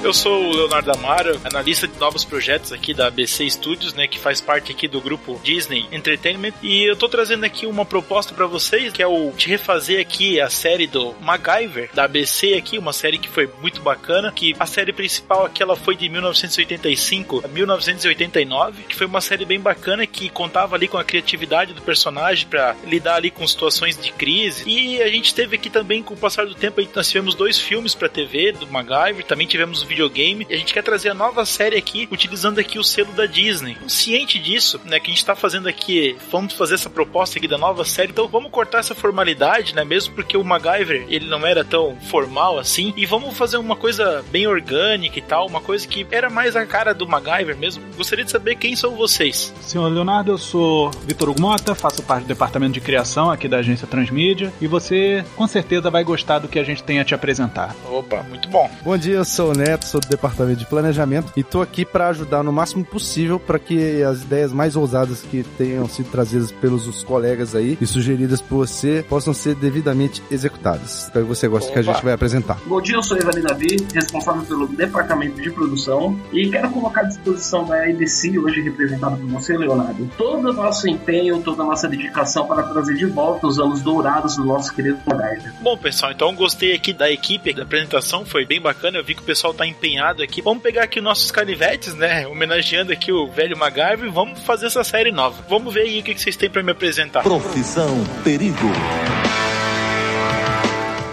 Eu sou o Leonardo Amaro, analista de novos projetos aqui da ABC Studios, né, que faz parte aqui do grupo Disney Entertainment, e eu tô trazendo aqui uma proposta para vocês, que é o de refazer aqui a série do MacGyver da ABC aqui, uma série que foi muito bacana, que a série principal aqui ela foi de 1985 a 1989, que foi uma série bem bacana que contava ali com a criatividade do personagem para lidar ali com situações de crise. E a gente teve aqui também com o passar do tempo, nós tivemos dois filmes para TV do MacGyver, também tivemos o videogame, e a gente quer trazer a nova série aqui, utilizando aqui o selo da Disney. Ciente disso, né, que a gente tá fazendo aqui, vamos fazer essa proposta aqui da nova série, então vamos cortar essa formalidade, né, mesmo porque o MacGyver, ele não era tão formal assim, e vamos fazer uma coisa bem orgânica e tal, uma coisa que era mais a cara do MacGyver mesmo. Gostaria de saber quem são vocês. Senhor Leonardo, eu sou Vitor Mota, faço parte do departamento de criação aqui da agência Transmídia, e você com certeza vai gostar do que a gente tem a te apresentar. Opa, muito bom. Bom dia, eu sou o Neto, sou do departamento de planejamento e tô aqui para ajudar no máximo possível para que as ideias mais ousadas que tenham sido trazidas pelos os colegas aí e sugeridas por você possam ser devidamente executadas. Espero que você goste que a gente vai apresentar. Bom dia, eu sou Evani Davi, responsável pelo departamento de produção e quero colocar à disposição da EDC, hoje representada por você, Leonardo, todo o nosso empenho, toda a nossa dedicação para trazer de volta os anos dourados do nosso querido MacGyver. Bom, pessoal, então gostei aqui da equipe da apresentação, foi bem bacana. Eu vi que o pessoal tá empenhado aqui. Vamos pegar aqui nossos canivetes, né? Homenageando aqui o velho MacGyver e vamos fazer essa série nova. Vamos ver aí o que vocês têm para me apresentar. Profissão Perigo.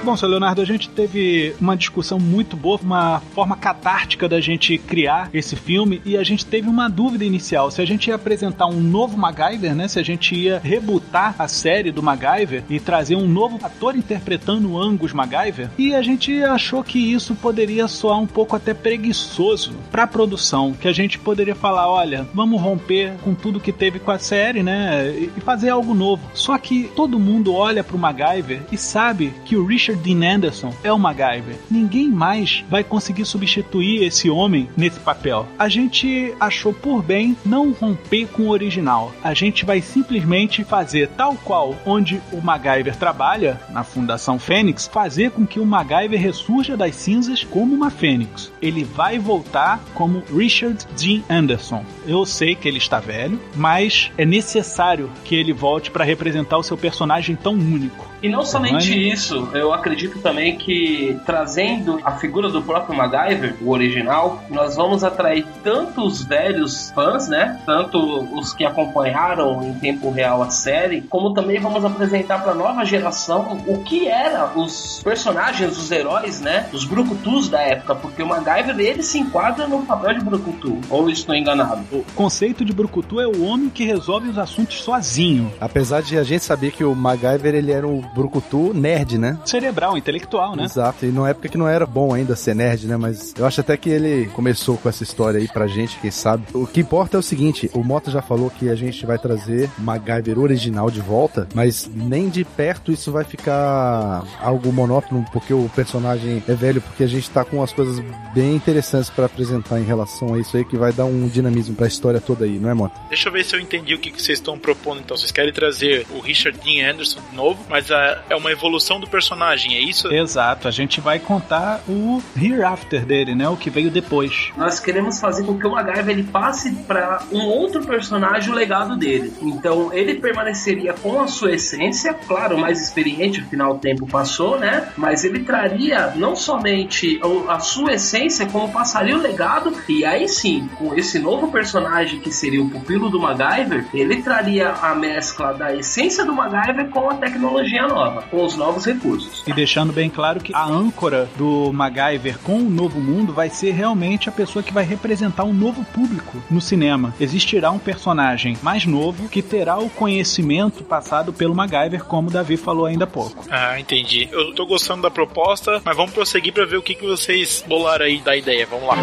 Bom, seu Leonardo, a gente teve uma discussão muito boa, uma forma catártica da gente criar esse filme e a gente teve uma dúvida inicial se a gente ia apresentar um novo MacGyver, né? Se a gente ia rebutar a série do MacGyver e trazer um novo ator interpretando o Angus MacGyver. E a gente achou que isso poderia soar um pouco até preguiçoso para a produção, que a gente poderia falar, olha, vamos romper com tudo que teve com a série, né? E fazer algo novo. Só que todo mundo olha para o MacGyver e sabe que o Richard Dean Anderson é o MacGyver. Ninguém mais vai conseguir substituir esse homem nesse papel. A gente achou por bem não romper com o original. A gente vai simplesmente fazer tal qual onde o MacGyver trabalha, na Fundação Fênix, fazer com que o MacGyver ressurja das cinzas como uma fênix. Ele vai voltar como Richard Dean Anderson. Eu sei que ele está velho, mas é necessário que ele volte para representar o seu personagem tão único. E não somente isso, eu acredito também que trazendo a figura do próprio MacGyver, o original, nós vamos atrair tanto os velhos fãs, né? Tanto os que acompanharam em tempo real a série, como também vamos apresentar para a nova geração o que eram os personagens, os heróis, né? Os brucutus da época, porque o MacGyver ele se enquadra no papel de brucutu. Ou estou enganado? O conceito de brucutu é o homem que resolve os assuntos sozinho. Apesar de a gente saber que o MacGyver ele era um brucutu nerd, né? Cerebral, intelectual, né? Exato, e numa época que não era bom ainda ser nerd, né? Mas eu acho até que ele começou com essa história aí pra gente, quem sabe. O que importa é o seguinte, o Mota já falou que a gente vai trazer MacGyver original de volta, mas nem de perto isso vai ficar algo monótono, porque o personagem é velho, porque a gente tá com umas coisas bem interessantes pra apresentar em relação a isso aí, que vai dar um dinamismo pra história toda aí, não é, Mota? Deixa eu ver se eu entendi o que que vocês estão propondo então. Vocês querem trazer o Richard Dean Anderson de novo, mas a, é uma evolução do personagem, é isso? Exato, a gente vai contar o hereafter dele, né? O que veio depois. Nós queremos fazer com que o MacGyver ele passe para um outro personagem o legado dele. Então ele permaneceria com a sua essência, claro, mais experiente, afinal o tempo passou, né? Mas ele traria não somente a sua essência, como passaria o legado, e aí sim, com esse novo personagem que seria o pupilo do MacGyver, ele traria a mescla da essência do MacGyver com a tecnologia nova, com os novos recursos. E deixando bem claro que a âncora do MacGyver com o novo mundo vai ser realmente a pessoa que vai representar um novo público no cinema. Existirá um personagem mais novo que terá o conhecimento passado pelo MacGyver, como o Davi falou ainda há pouco. Ah, entendi. Eu tô gostando da proposta, mas vamos prosseguir para ver o que, que vocês bolaram aí da ideia. Vamos lá.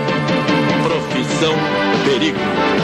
Profissão Perigo.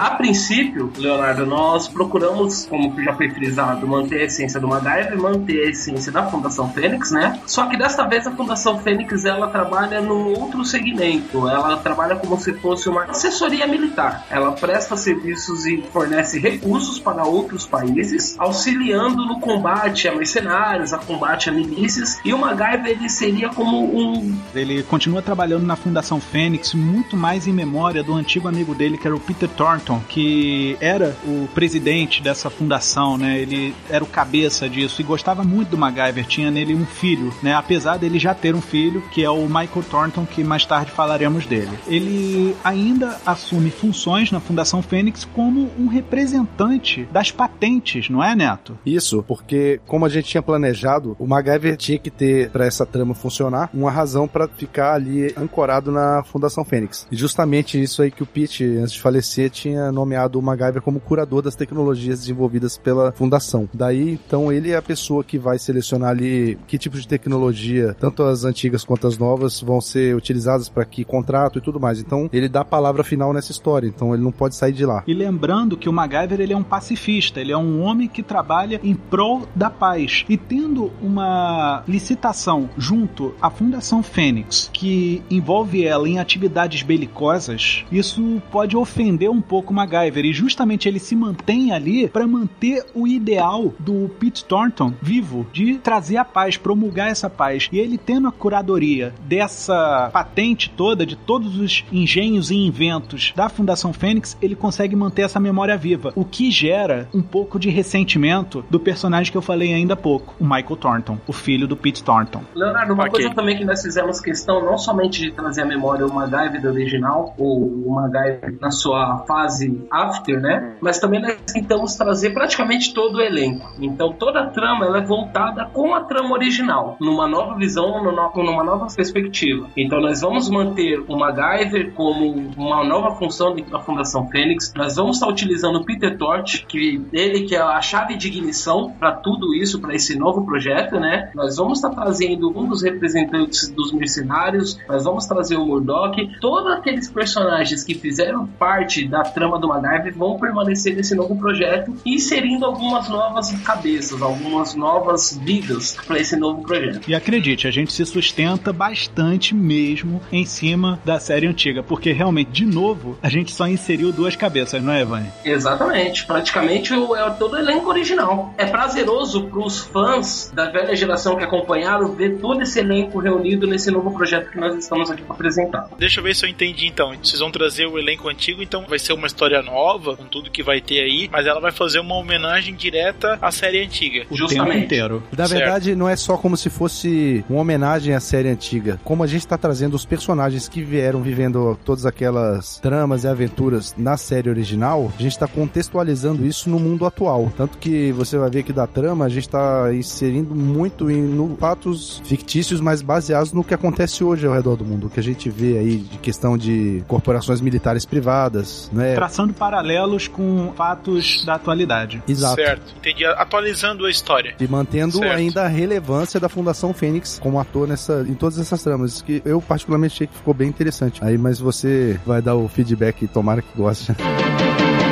A princípio, Leonardo, nós procuramos, como já foi frisado, manter a essência do MacGyver, manter a essência da Fundação Fênix, né? Só que desta vez a Fundação Fênix ela trabalha num outro segmento. Ela trabalha como se fosse uma assessoria militar. Ela presta serviços e fornece recursos para outros países, auxiliando no combate a mercenários, a combate a milícias. E o MacGyver ele seria como um. Ele continua trabalhando na Fundação Fênix muito mais em memória do antigo amigo dele, que era o Peter Thornton que era o presidente dessa fundação, né? Ele era o cabeça disso e gostava muito do MacGyver, tinha nele um filho, né? Apesar dele já ter um filho, que é o Michael Thornton, que mais tarde falaremos dele. Ele ainda assume funções na Fundação Fênix como um representante das patentes, não é, Neto? Isso, porque como a gente tinha planejado, o MacGyver tinha que ter, para essa trama funcionar, uma razão para ficar ali ancorado na Fundação Fênix. E justamente isso aí que o Pete, antes de falecer, tinha nomeado o MacGyver como curador das tecnologias desenvolvidas pela fundação. Daí, então, ele é a pessoa que vai selecionar ali que tipo de tecnologia, tanto as antigas quanto as novas, vão ser utilizadas para que contrato e tudo mais. Então, ele dá a palavra final nessa história, então ele não pode sair de lá. E lembrando que o MacGyver ele é um pacifista, ele é um homem que trabalha em prol da paz. E tendo uma licitação junto à Fundação Fênix, que envolve ela em atividades belicosas, isso pode ofender um pouco o MacGyver e justamente ele se mantém ali para manter o ideal do Pete Thornton vivo, de trazer a paz, promulgar essa paz. E ele tendo a curadoria dessa patente toda, de todos os engenhos e inventos da Fundação Fênix, ele consegue manter essa memória viva, o que gera um pouco de ressentimento do personagem que eu falei ainda há pouco, o Michael Thornton, o filho do Pete Thornton. Leonardo, uma Ok. coisa também que nós fizemos questão não somente de trazer à memória o MacGyver original, ou o MacGyver na sua fase after, né? Mas também nós tentamos trazer praticamente todo o elenco. Então toda a trama ela é voltada com a trama original, numa nova visão, numa nova perspectiva. Então nós vamos manter o MacGyver como uma nova função da Fundação Fênix. Nós vamos estar utilizando o Peter Torch, que ele que é a chave de ignição para tudo isso, para esse novo projeto, né? Nós vamos estar trazendo um dos representantes dos mercenários, nós vamos trazer o Murdoch, todos aqueles personagens que fizeram parte da trama do MacGyver vão permanecer nesse novo projeto, inserindo algumas novas cabeças, algumas novas vidas para esse novo projeto. E acredite, a gente se sustenta bastante mesmo em cima da série antiga, porque realmente, de novo, a gente só inseriu duas cabeças, não é, Evane? Exatamente, praticamente o- é todo o elenco original. É prazeroso para os fãs da velha geração que acompanharam ver todo esse elenco reunido nesse novo projeto que nós estamos aqui para apresentar. Deixa eu ver se eu entendi então. Vocês vão trazer o elenco antigo, então vai ser uma história nova, com tudo que vai ter aí, mas ela vai fazer uma homenagem direta à série antiga. O Justamente. tempo inteiro. Na Certo. verdade, não é só como se fosse uma homenagem à série antiga. Como a gente tá trazendo os personagens que vieram vivendo todas aquelas tramas e aventuras na série original, a gente tá contextualizando isso no mundo atual. Tanto que você vai ver que da trama a gente tá inserindo muito em no fatos fictícios, mas baseados no que acontece hoje ao redor do mundo. O que a gente vê aí de questão de corporações militares privadas, né? Traçando paralelos com fatos da atualidade. Exato. Certo, entendi. Atualizando a história. E mantendo Certo. ainda a relevância da Fundação Fênix como ator nessa, em todas essas tramas. Que eu particularmente achei que ficou bem interessante. Aí, mas você vai dar o feedback, tomara que goste.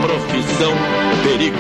Profissão Perigo.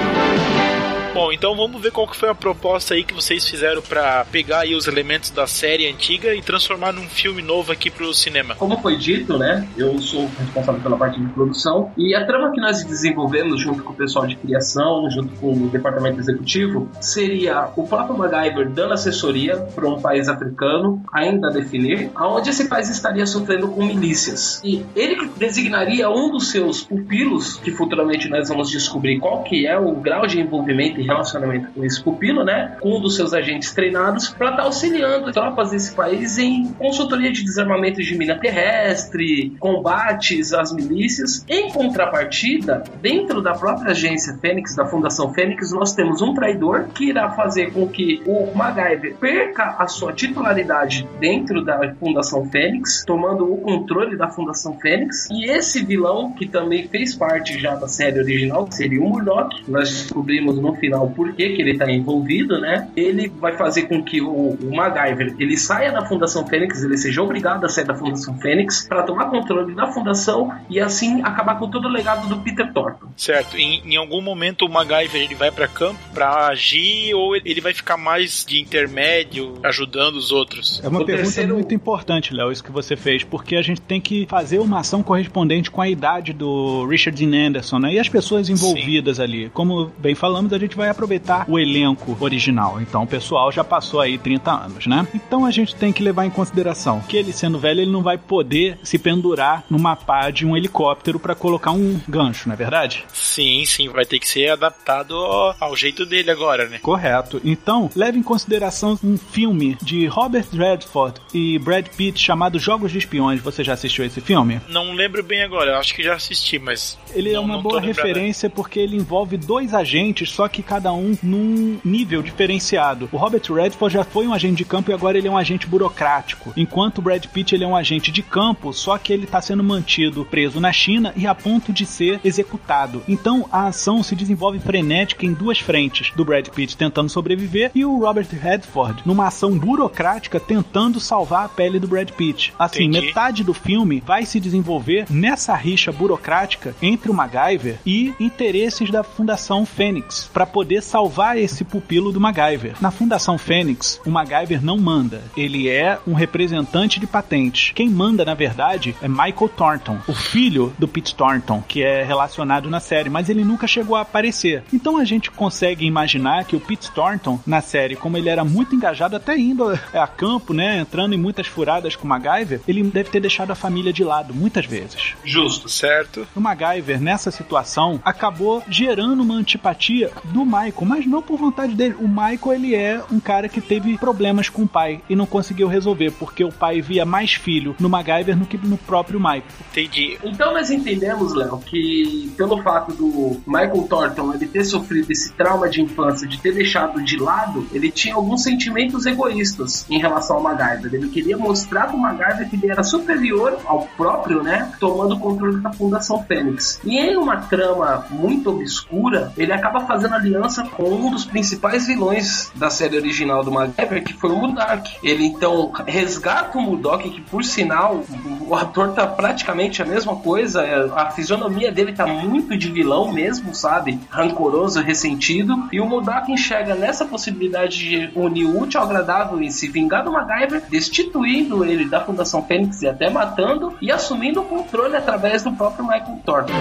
Então vamos ver qual que foi a proposta aí que vocês fizeram para pegar aí os elementos da série antiga e transformar num filme novo aqui pro cinema. Como foi dito, né? Eu sou responsável pela parte de produção e a trama que nós desenvolvemos junto com o pessoal de criação, junto com o departamento executivo, seria o próprio MacGyver dando assessoria para um país africano, ainda a definir, aonde esse país estaria sofrendo com milícias. E ele designaria um dos seus pupilos, que futuramente nós vamos descobrir qual que é o grau de envolvimento e relacionamento com esse pupilo, né? Com um dos seus agentes treinados para estar tá auxiliando tropas desse país em consultoria de desarmamento de mina terrestre, combates às milícias. Em contrapartida, dentro da própria agência Fênix, da Fundação Fênix, nós temos um traidor que irá fazer com que o MacGyver perca a sua titularidade dentro da Fundação Fênix, tomando o controle da Fundação Fênix. E esse vilão, que também fez parte já da série original, seria o Murdoch. Nós descobrimos no final por que, que ele está envolvido, né? Ele vai fazer com que o, o MacGyver ele saia da Fundação Fênix, ele seja obrigado a sair da Fundação Fênix para tomar controle da Fundação e assim acabar com todo o legado do Peter Thornton. Certo. Em, em algum momento o MacGyver ele vai para campo para agir ou ele vai ficar mais de intermédio, ajudando os outros? É uma O pergunta terceiro- muito importante, Léo, isso que você fez, porque a gente tem que fazer uma ação correspondente com a idade do Richard Dean Anderson, né? E as pessoas envolvidas ali. Como bem falamos, a gente vai aproveitar o elenco original. Então o pessoal já passou aí 30 anos, né? Então a gente tem que levar em consideração que ele sendo velho, ele não vai poder se pendurar numa pá de um helicóptero para colocar um gancho, não é verdade? Sim, sim, vai ter que ser adaptado ao, jeito dele agora, né? Correto. Então, leve em consideração um filme de Robert Redford e Brad Pitt chamado Jogos de Espiões. Você já assistiu esse filme? Não lembro bem agora, eu acho que já assisti, mas. Ele é não- uma não tô boa referência porque ele envolve dois agentes, só que cada um num nível diferenciado. O Robert Redford já foi um agente de campo e agora ele é um agente burocrático, enquanto o Brad Pitt ele é um agente de campo, só que ele está sendo mantido preso na China e a ponto de ser executado. Então a ação se desenvolve frenética em duas frentes: do Brad Pitt tentando sobreviver e o Robert Redford numa ação burocrática tentando salvar a pele do Brad Pitt. Assim, Entendi. metade do filme vai se desenvolver nessa rixa burocrática entre o MacGyver e interesses da Fundação Fênix para poder salvar esse pupilo do MacGyver. Na Fundação Fênix, o MacGyver não manda, ele é um representante de patentes. Quem manda, na verdade, é Michael Thornton, o filho do Pete Thornton, que é relacionado na série, mas ele nunca chegou a aparecer. Então a gente consegue imaginar que o Pete Thornton, na série, como ele era muito engajado, até indo a campo, né, entrando em muitas furadas com o MacGyver, ele deve ter deixado a família de lado muitas vezes. Justo. Certo. O MacGyver, nessa situação, acabou gerando uma antipatia do Michael, mas não por vontade dele. O Michael, ele é um cara que teve problemas com o pai e não conseguiu resolver, porque o pai via mais filho no MacGyver do que no próprio Michael. Entendi. Então nós entendemos, Léo, que pelo fato do Michael Thornton ele ter sofrido esse trauma de infância, de ter deixado de lado, ele tinha alguns sentimentos egoístas em relação ao MacGyver. Ele queria mostrar pro MacGyver que ele era superior ao próprio, né, tomando o controle da Fundação Fênix. E em uma trama muito obscura, ele acaba fazendo aliança com um dos principais vilões da série original do MacGyver, que foi o Murdoch. Ele então resgata o Murdoch, que por sinal, o ator tá praticamente a mesma coisa, é, a fisionomia dele tá muito de vilão mesmo, sabe? Rancoroso, ressentido. E o Murdoch enxerga nessa possibilidade de unir o útil ao agradável e se vingar do MacGyver, destituindo ele da Fundação Fênix e até matando, e assumindo o controle através do próprio Michael Thornton.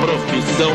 Profissão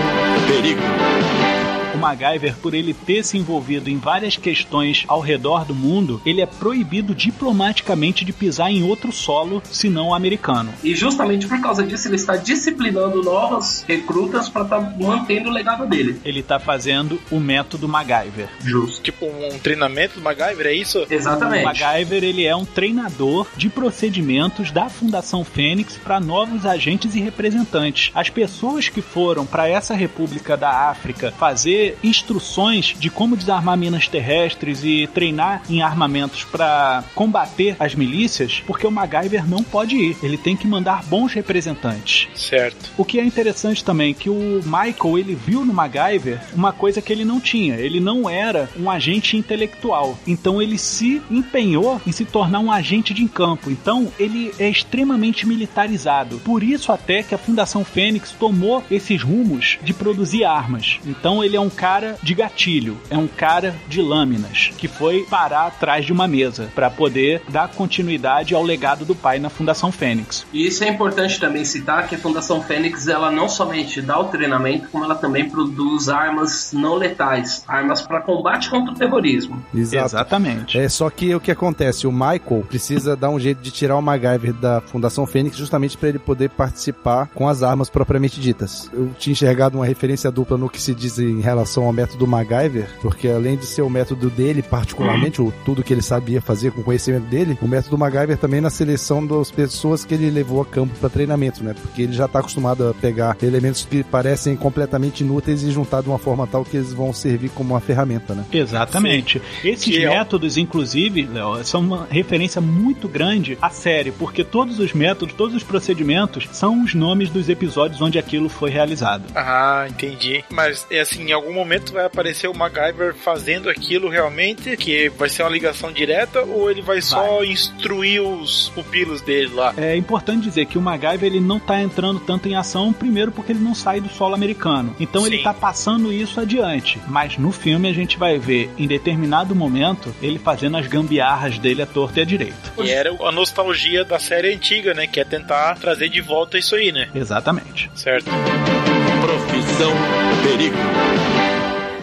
Perigo. O MacGyver, por ele ter se envolvido em várias questões ao redor do mundo, ele é proibido diplomaticamente de pisar em outro solo, senão o americano. E justamente por causa disso, ele está disciplinando novas recrutas para estar mantendo o legado dele. Ele tá fazendo o método MacGyver. Justo. Tipo um treinamento do MacGyver, é isso? O Exatamente. MacGyver ele é um treinador de procedimentos da Fundação Fênix para novos agentes e representantes. As pessoas que foram para essa República da África fazer instruções de como desarmar minas terrestres e treinar em armamentos para combater as milícias, porque o MacGyver não pode ir. Ele tem que mandar bons representantes. Certo. O que é interessante também que o Michael ele viu no MacGyver uma coisa que ele não tinha. Ele não era um agente intelectual. Então ele se empenhou em se tornar um agente de campo. Então ele é extremamente militarizado. Por isso até que a Fundação Fênix tomou esses rumos de produzir armas. Então ele é um cara de gatilho, é um cara de lâminas, que foi parar atrás de uma mesa para poder dar continuidade ao legado do pai na Fundação Fênix. E isso é importante também citar que a Fundação Fênix ela não somente dá o treinamento, como ela também produz armas não letais, armas para combate contra o terrorismo. Exato. Exatamente. É só que o que acontece, o Michael precisa dar um jeito de tirar o MacGyver da Fundação Fênix justamente para ele poder participar com as armas propriamente ditas. Eu tinha enxergado uma referência dupla no que se diz em relação ao método MacGyver, porque além de ser o método dele particularmente, o tudo que ele sabia fazer com o conhecimento dele, o método MacGyver também na seleção das pessoas que ele levou a campo para treinamento, né? Porque ele já está acostumado a pegar elementos que parecem completamente inúteis e juntar de uma forma tal que eles vão servir como uma ferramenta, né? Exatamente. Esses Que é- métodos, inclusive, Léo, são uma referência muito grande à série, porque todos os métodos, todos os procedimentos são os nomes dos episódios onde aquilo foi realizado. Ah, entendi. Mas é assim, em algum momento vai aparecer o MacGyver fazendo aquilo realmente, que vai ser uma ligação direta, ou ele vai só instruir os pupilos dele lá? É importante dizer que o MacGyver ele não está entrando tanto em ação, primeiro porque ele não sai do solo americano. Então ele Sim. está passando isso adiante. Mas no filme a gente vai ver, em determinado momento, ele fazendo as gambiarras dele à torta e à direita. E era a nostalgia da série antiga, né? Que é tentar trazer de volta isso aí, né? Exatamente. Certo. Profissão Perigo.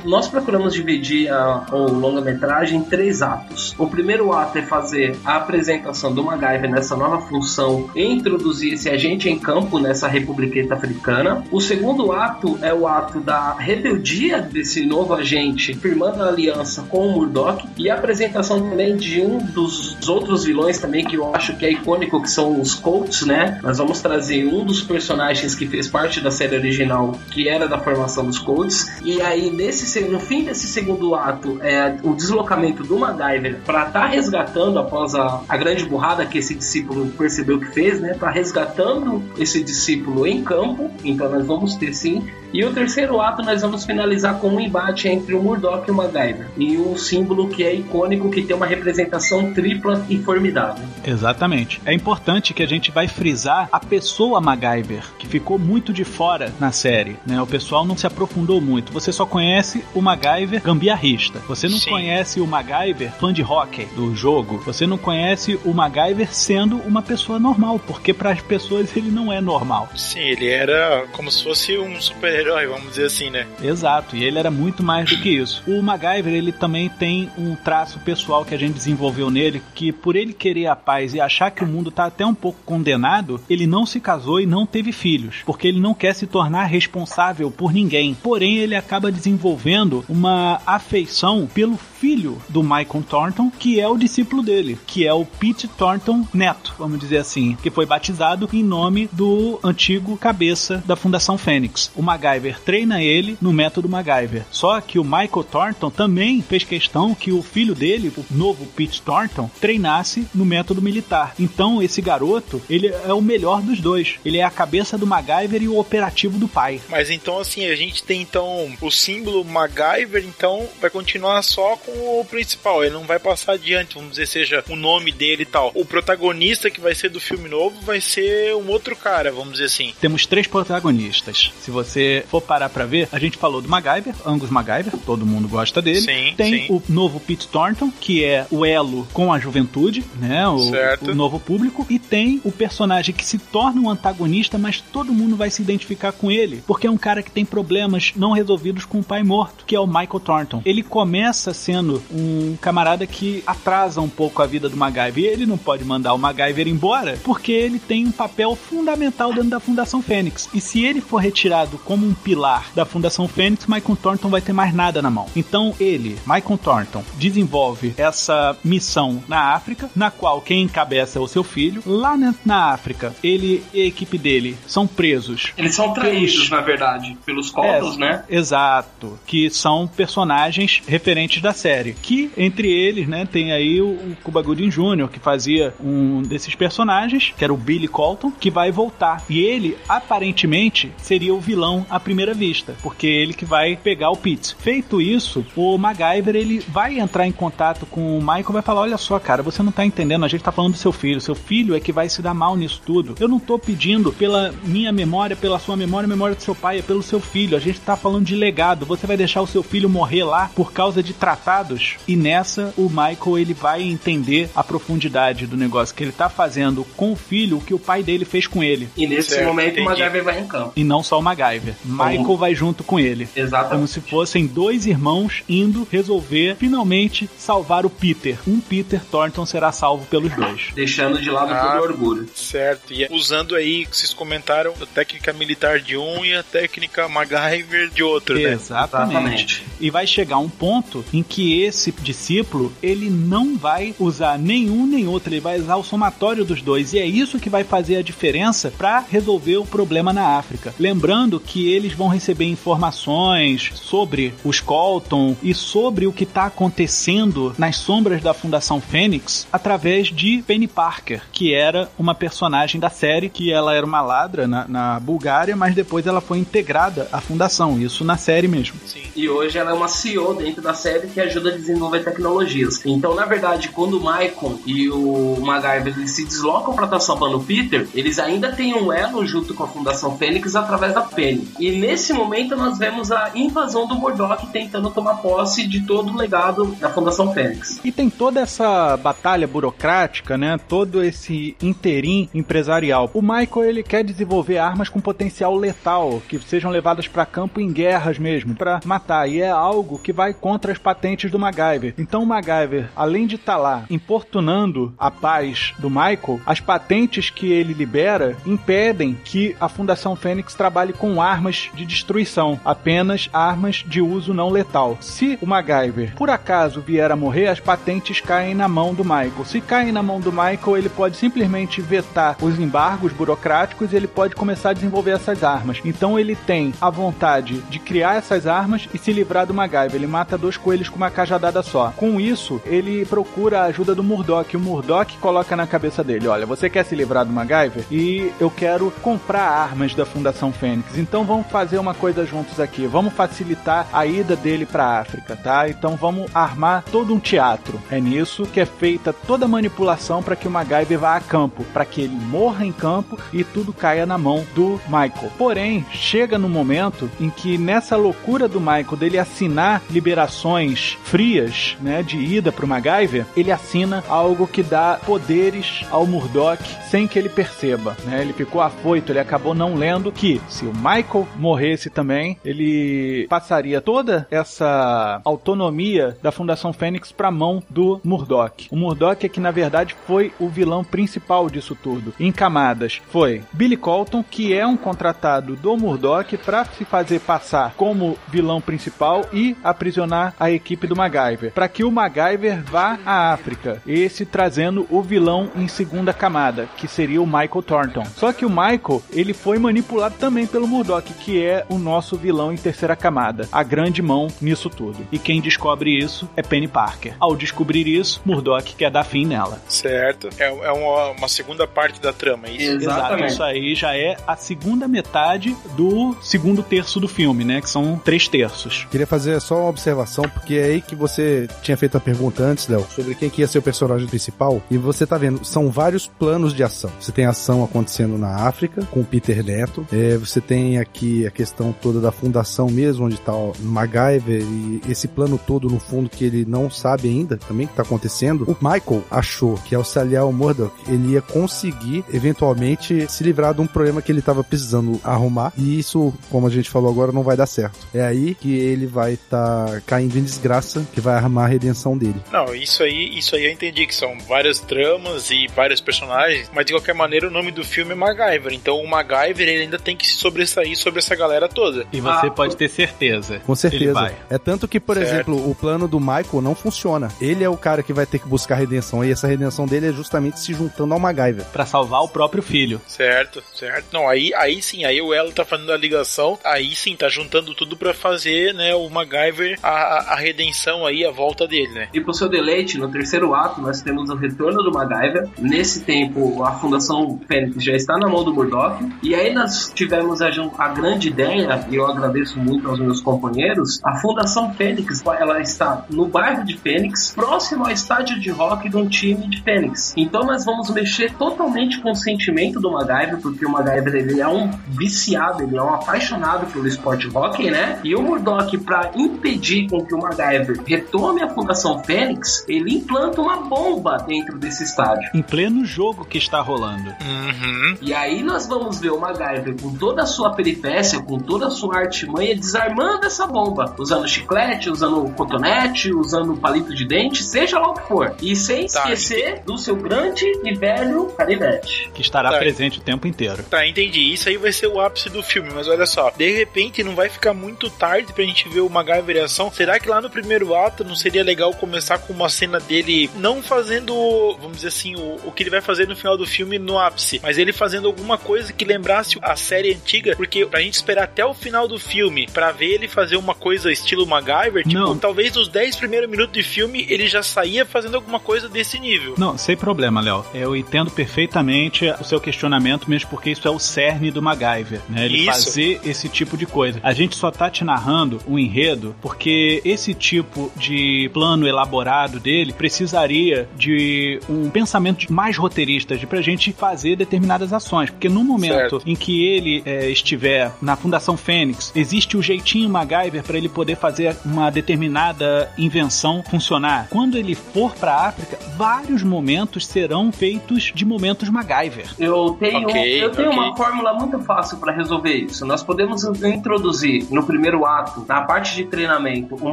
Nós procuramos dividir a, o longa-metragem em três atos. O primeiro ato é fazer a apresentação do MacGyver nessa nova função e introduzir esse agente em campo nessa republiqueta africana. O segundo ato é o ato da rebeldia desse novo agente, firmando a aliança com o Murdoch e a apresentação também de um dos outros vilões também que eu acho que é icônico, que são os Colts, né? Nós vamos trazer um dos personagens que fez parte da série original, que era da formação dos Colts, e aí nesse no fim desse segundo ato é o deslocamento do MacGyver para estar resgatando após a, a grande burrada que esse discípulo percebeu que fez, né? Tá resgatando esse discípulo em campo, então nós vamos ter sim. E o terceiro ato nós vamos finalizar com um embate entre o Murdoch e o MacGyver. E um símbolo que é icônico, que tem uma representação tripla e formidável. Exatamente. É importante que a gente vai frisar a pessoa MacGyver, que ficou muito de fora na série, né? O pessoal não se aprofundou muito. Você só conhece o MacGyver gambiarrista. Você não Sim. conhece o MacGyver fã de hockey do jogo. Você não conhece o MacGyver sendo uma pessoa normal, porque para as pessoas ele não é normal. Sim, ele era como se fosse um super-herói, vamos dizer assim, né? Exato, e ele era muito mais do que isso. O MacGyver, ele também tem um traço pessoal que a gente desenvolveu nele, que por ele querer a paz e achar que o mundo tá até um pouco condenado, ele não se casou e não teve filhos, porque ele não quer se tornar responsável por ninguém. Porém, ele acaba desenvolvendo uma afeição pelo filho do Michael Thornton, que é o discípulo dele, que é o Pete Thornton Neto, vamos dizer assim, que foi batizado em nome do antigo cabeça da Fundação Fênix. O MacGyver treina ele no método MacGyver. Só que o Michael Thornton também fez questão que o filho dele, o novo Pete Thornton, treinasse no método militar. Então esse garoto, ele é o melhor dos dois. Ele é a cabeça do MacGyver e o operativo do pai. Mas então, assim, a gente tem então o símbolo MacGyver, então vai continuar só com o principal. Ele não vai passar adiante, vamos dizer, seja o nome dele e tal. O protagonista que vai ser do filme novo vai ser um outro cara, vamos dizer assim. Temos três protagonistas. Se você for parar pra ver, a gente falou do MacGyver, Angus MacGyver, todo mundo gosta dele. Sim, Tem sim. o novo Pete Thornton, que é o elo com a juventude, né? O, o novo público. E tem o personagem que se torna um antagonista, mas todo mundo vai se identificar com ele, porque é um cara que tem problemas não resolvidos com o pai morto, que é o Michael Thornton. Ele começa sendo um camarada que atrasa um pouco a vida do MacGyver. E ele não pode mandar o MacGyver embora, porque ele tem um papel fundamental dentro da Fundação Fênix. E se ele for retirado como um pilar da Fundação Fênix, Michael Thornton vai ter mais nada na mão. Então ele, Michael Thornton, desenvolve essa missão na África, na qual quem encabeça é o seu filho. Lá na, na África, ele e a equipe dele são presos Eles são traídos, Pelos- na verdade, pelos Cotos, é, né? Exato. Que são personagens referentes da série. Que, entre eles, né, tem aí o, o Cuba Gooding Jr., que fazia um desses personagens, que era o Billy Colton, que vai voltar. E ele, aparentemente, seria o vilão a à primeira vista, porque é ele que vai pegar o Pete. Feito isso, o MacGyver ele vai entrar em contato com o Michael e vai falar: Olha só, cara, você não tá entendendo, a gente tá falando do seu filho. Seu filho é que vai se dar mal nisso tudo. Eu não tô pedindo pela minha memória, pela sua memória, a memória do seu pai, é pelo seu filho. A gente tá falando de legado. Você vai deixar o seu filho morrer lá por causa de tratados? E nessa, o Michael ele vai entender a profundidade do negócio que ele tá fazendo com o filho o que o pai dele fez com ele. E nesse Certo, momento entendi. o MacGyver vai em campo. E não só o MacGyver. Michael vai junto com ele. Como Exatamente. se fossem dois irmãos indo resolver finalmente salvar o Peter. Um Peter Thornton será salvo pelos dois. Deixando de lado Ah. todo o orgulho. Certo, e usando aí, que vocês comentaram, a técnica militar de um e a técnica MacGyver de outro, né? Exatamente. Exatamente. E vai chegar um ponto em que esse discípulo, ele não vai usar nenhum nem outro, ele vai usar o somatório dos dois. E é isso que vai fazer a diferença para resolver o problema na África. Lembrando que eles vão receber informações sobre os Colton e sobre o que está acontecendo nas sombras da Fundação Fênix através de Penny Parker, que era uma personagem da série, que ela era uma ladra na, na Bulgária, mas depois ela foi integrada à fundação, isso na série mesmo. Sim. E hoje ela é uma CEO dentro da série que ajuda a desenvolver tecnologias. Então, na verdade, quando o Michael e o MacGyver eles se deslocam para estar salvando o Peter, eles ainda têm um elo junto com a Fundação Fênix através da Penny. E nesse momento nós vemos a invasão do Murdoch tentando tomar posse de todo o legado da Fundação Fênix. E tem toda essa batalha burocrática, né? Todo esse interim empresarial. O Michael ele quer desenvolver armas com potencial letal, que sejam levadas para campo em guerras mesmo, para matar. E é algo que vai contra as patentes do MacGyver. Então o MacGyver, além de estar lá importunando a paz do Michael, as patentes que ele libera impedem que a Fundação Fênix trabalhe com armas de destruição, apenas armas de uso não letal. Se o MacGyver, por acaso, vier a morrer, as patentes caem na mão do Michael. Se caem na mão do Michael, ele pode simplesmente vetar os embargos burocráticos e ele pode começar a desenvolver essas armas. Então ele tem a vontade de criar essas armas e se livrar do MacGyver. Ele mata dois coelhos com uma cajadada só. Com isso, ele procura a ajuda do Murdoch. O Murdoch coloca na cabeça dele: olha, você quer se livrar do MacGyver? E eu quero comprar armas da Fundação Fênix. Então vamos fazer uma coisa juntos aqui. Vamos facilitar a ida dele pra África, tá? Então vamos armar todo um teatro. É nisso que é feita toda a manipulação para que o MacGyver vá a campo, para que ele morra em campo e tudo caia na mão do Michael. Porém, chega no momento em que nessa loucura do Michael dele assinar liberações frias, né, de ida pro MacGyver, ele assina algo que dá poderes ao Murdoch sem que ele perceba, né? Ele ficou afoito, ele acabou não lendo que se o Michael morresse também, ele passaria toda essa autonomia da Fundação Fênix pra mão do Murdoch. O Murdoch é que na verdade foi o vilão principal disso tudo. Em camadas foi Billy Colton, que é um contratado do Murdoch para se fazer passar como vilão principal e aprisionar a equipe do MacGyver, para que o MacGyver vá à África, esse trazendo o vilão em segunda camada, que seria o Michael Thornton. Só que o Michael, ele foi manipulado também pelo Murdoch, que é o nosso vilão em terceira camada, a grande mão nisso tudo. E quem descobre isso é Penny Parker. Ao descobrir isso, Murdoch quer dar fim nela. Certo. É, é uma, uma segunda parte da trama, é isso? Exato, Exatamente. isso aí já é a segunda metade do segundo terço do filme, né? Que são três terços. Queria fazer só uma observação, porque é aí que você tinha feito a pergunta antes, Léo, sobre quem que ia ser o personagem principal. E você tá vendo, são vários planos de ação. Você tem ação acontecendo na África, com o Peter Neto. É, você tem aqui a questão toda da fundação mesmo, onde tá o MacGyver e esse plano todo, no fundo, que ele não sabe ainda também que tá acontecendo. O Michael achou que ao se aliar ao Murdoch, ele ia conseguir, eventualmente, se livrar de um problema que ele tava precisando arrumar. E isso, como a gente falou agora, não vai dar certo. É aí que ele vai estar caindo em desgraça, que vai armar a redenção dele. Não, isso aí, isso aí eu entendi que são várias tramas e vários personagens, mas de qualquer maneira o nome do filme é MacGyver. Então o MacGyver ele ainda tem que se sobressair sobre essa galera toda. E você Ah, pode ter certeza. Com Ele certeza. vai. É tanto que, por Certo. exemplo, o plano do Michael não funciona. Ele é o cara que vai ter que buscar a redenção. E essa redenção dele é justamente se juntando ao MacGyver. Pra salvar o próprio filho. Certo, certo. Não, aí, aí sim, aí o Elo tá fazendo a ligação, aí sim, tá juntando tudo pra fazer, né, o MacGyver, a, a- redenção aí, a volta dele, né? E pro seu deleite, no terceiro ato, nós temos o retorno do MacGyver. Nesse tempo, a Fundação Fênix já está na mão do Murdoch. E aí nós tivemos a, a grande grande ideia, e eu agradeço muito aos meus companheiros, a Fundação Fênix, ela está no bairro de Fênix, próximo ao estádio de rock de um time de Fênix. Então nós vamos mexer totalmente com o sentimento do MacGyver, porque o MacGyver ele é um viciado, ele é um apaixonado pelo esporte rock, né? E o Murdoch, para impedir com que o MacGyver retome a Fundação Fênix, ele implanta uma bomba dentro desse estádio. Em pleno jogo que está rolando. Uhum. E aí nós vamos ver o MacGyver com toda a sua peripécia, com toda a sua artimanha, desarmando essa bomba, usando chiclete, usando cotonete, usando palito de dente, seja lá o que for. E sem Tá. esquecer do seu grande e velho canivete. Que estará Tá. presente o tempo inteiro. Tá, entendi. Isso aí vai ser o ápice do filme, mas olha só. De repente não vai ficar muito tarde pra gente ver o MacGyver em ação. Será que lá no primeiro ato não seria legal começar com uma cena dele não fazendo, vamos dizer assim, o, o que ele vai fazer no final do filme no ápice, mas ele fazendo alguma coisa que lembrasse a série antiga, porque pra gente esperar até o final do filme pra ver ele fazer uma coisa estilo MacGyver, tipo, Não. talvez nos 10 primeiros minutos de filme ele já saía fazendo alguma coisa desse nível. Não, sem problema, Léo. Eu entendo perfeitamente o seu questionamento, mesmo porque isso é o cerne do MacGyver, né? Ele Isso. fazer esse tipo de coisa. A gente só tá te narrando o enredo porque esse tipo de plano elaborado dele precisaria de um pensamento mais roteirista, de pra gente fazer determinadas ações. Porque no momento Certo. em que ele é, estiver na Fundação Fênix, existe o jeitinho MacGyver para ele poder fazer uma determinada invenção funcionar. Quando ele for pra África, vários momentos serão feitos de momentos MacGyver. Eu tenho, Ok, eu tenho ok. uma fórmula muito fácil para resolver isso. Nós podemos introduzir no primeiro ato, na parte de treinamento, o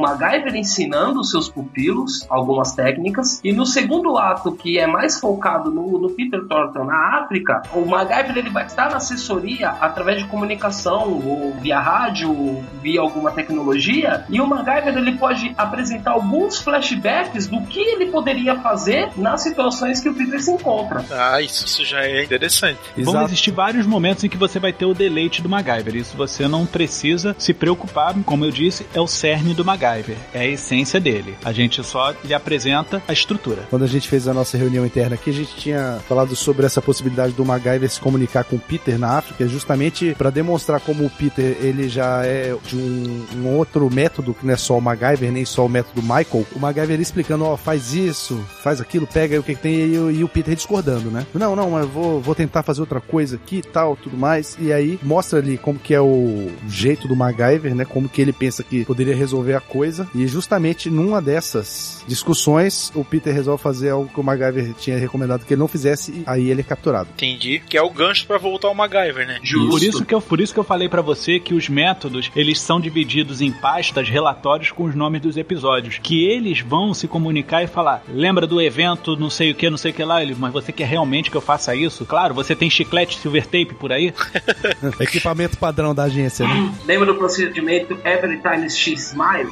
MacGyver ensinando os seus pupilos algumas técnicas, e no segundo ato, que é mais focado no, no Peter Thornton na África, o MacGyver ele vai estar na assessoria através de comunicação, ou via rádio, ou via alguma tecnologia, e o MacGyver ele pode apresentar alguns flashbacks do que ele poderia fazer nas situações que o Peter se encontra. Ah, isso, isso já é interessante. Vão Exato. existir vários momentos em que você vai ter o deleite do MacGyver. Isso você não precisa se preocupar. Como eu disse, é o cerne do MacGyver. É a essência dele. A gente só lhe apresenta a estrutura. Quando a gente fez a nossa reunião interna aqui, a gente tinha falado sobre essa possibilidade do MacGyver se comunicar com o Peter na África, justamente para demonstrar como o Peter ele já é de um, um outro método que não é só o MacGyver, nem só o método Michael. O MacGyver ele explicando, ó, faz isso, faz aquilo, pega aí o que, que tem e, o- e o Peter discordando, né? Não, não, mas vou, vou tentar fazer outra coisa aqui e tal, tudo mais. E aí mostra ali como que é o jeito do MacGyver, né? Como que ele pensa que poderia resolver a coisa. E justamente numa dessas discussões, o Peter resolve fazer algo que o MacGyver tinha recomendado que ele não fizesse e aí ele é capturado. Entendi. Que é o gancho pra voltar ao MacGyver, né? Justo. Por isso, que eu, por isso que eu falei pra você que os métodos, eles são divididos em pastas, relatórios com os nomes dos episódios, que eles vão se comunicar e falar, lembra do evento, não sei o que, não sei o que lá, ele, mas você quer realmente que eu faça isso? Claro, você tem chiclete silver tape por aí? Equipamento padrão da agência, né? Lembra do procedimento Every Time She Smile?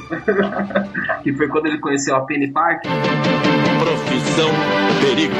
que foi quando ele conheceu a Penny Parker. Profissão Perigo.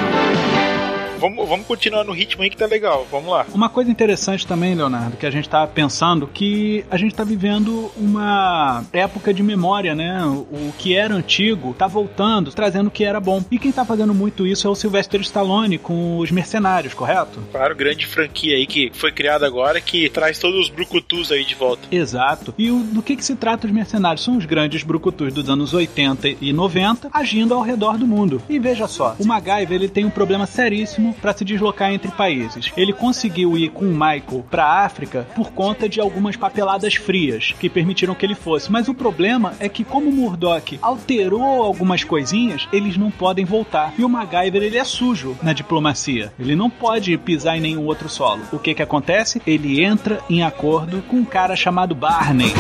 Vamos, vamos continuar no ritmo aí que tá legal. Vamos lá. Uma coisa interessante também, Leonardo, que a gente tá pensando que a gente tá vivendo uma época de memória, né? O que era antigo tá voltando, trazendo o que era bom. E quem tá fazendo muito isso é o Sylvester Stallone com os Mercenários, correto? Claro, grande franquia aí que foi criada agora que traz todos os brucutus aí de volta. Exato. E o- do que, que se trata os mercenários? São os grandes brucutus dos anos 80 e 90 agindo ao redor do mundo. E veja só, o MacGyver ele tem um problema seríssimo para se deslocar entre países. Ele conseguiu ir com o Michael para a África por conta de algumas papeladas frias que permitiram que ele fosse. Mas o problema é que como Murdoch alterou algumas coisinhas, eles não podem voltar. E o MacGyver ele é sujo na diplomacia. Ele não pode pisar em nenhum outro solo. O que que acontece? Ele entra em acordo com um cara chamado Barney.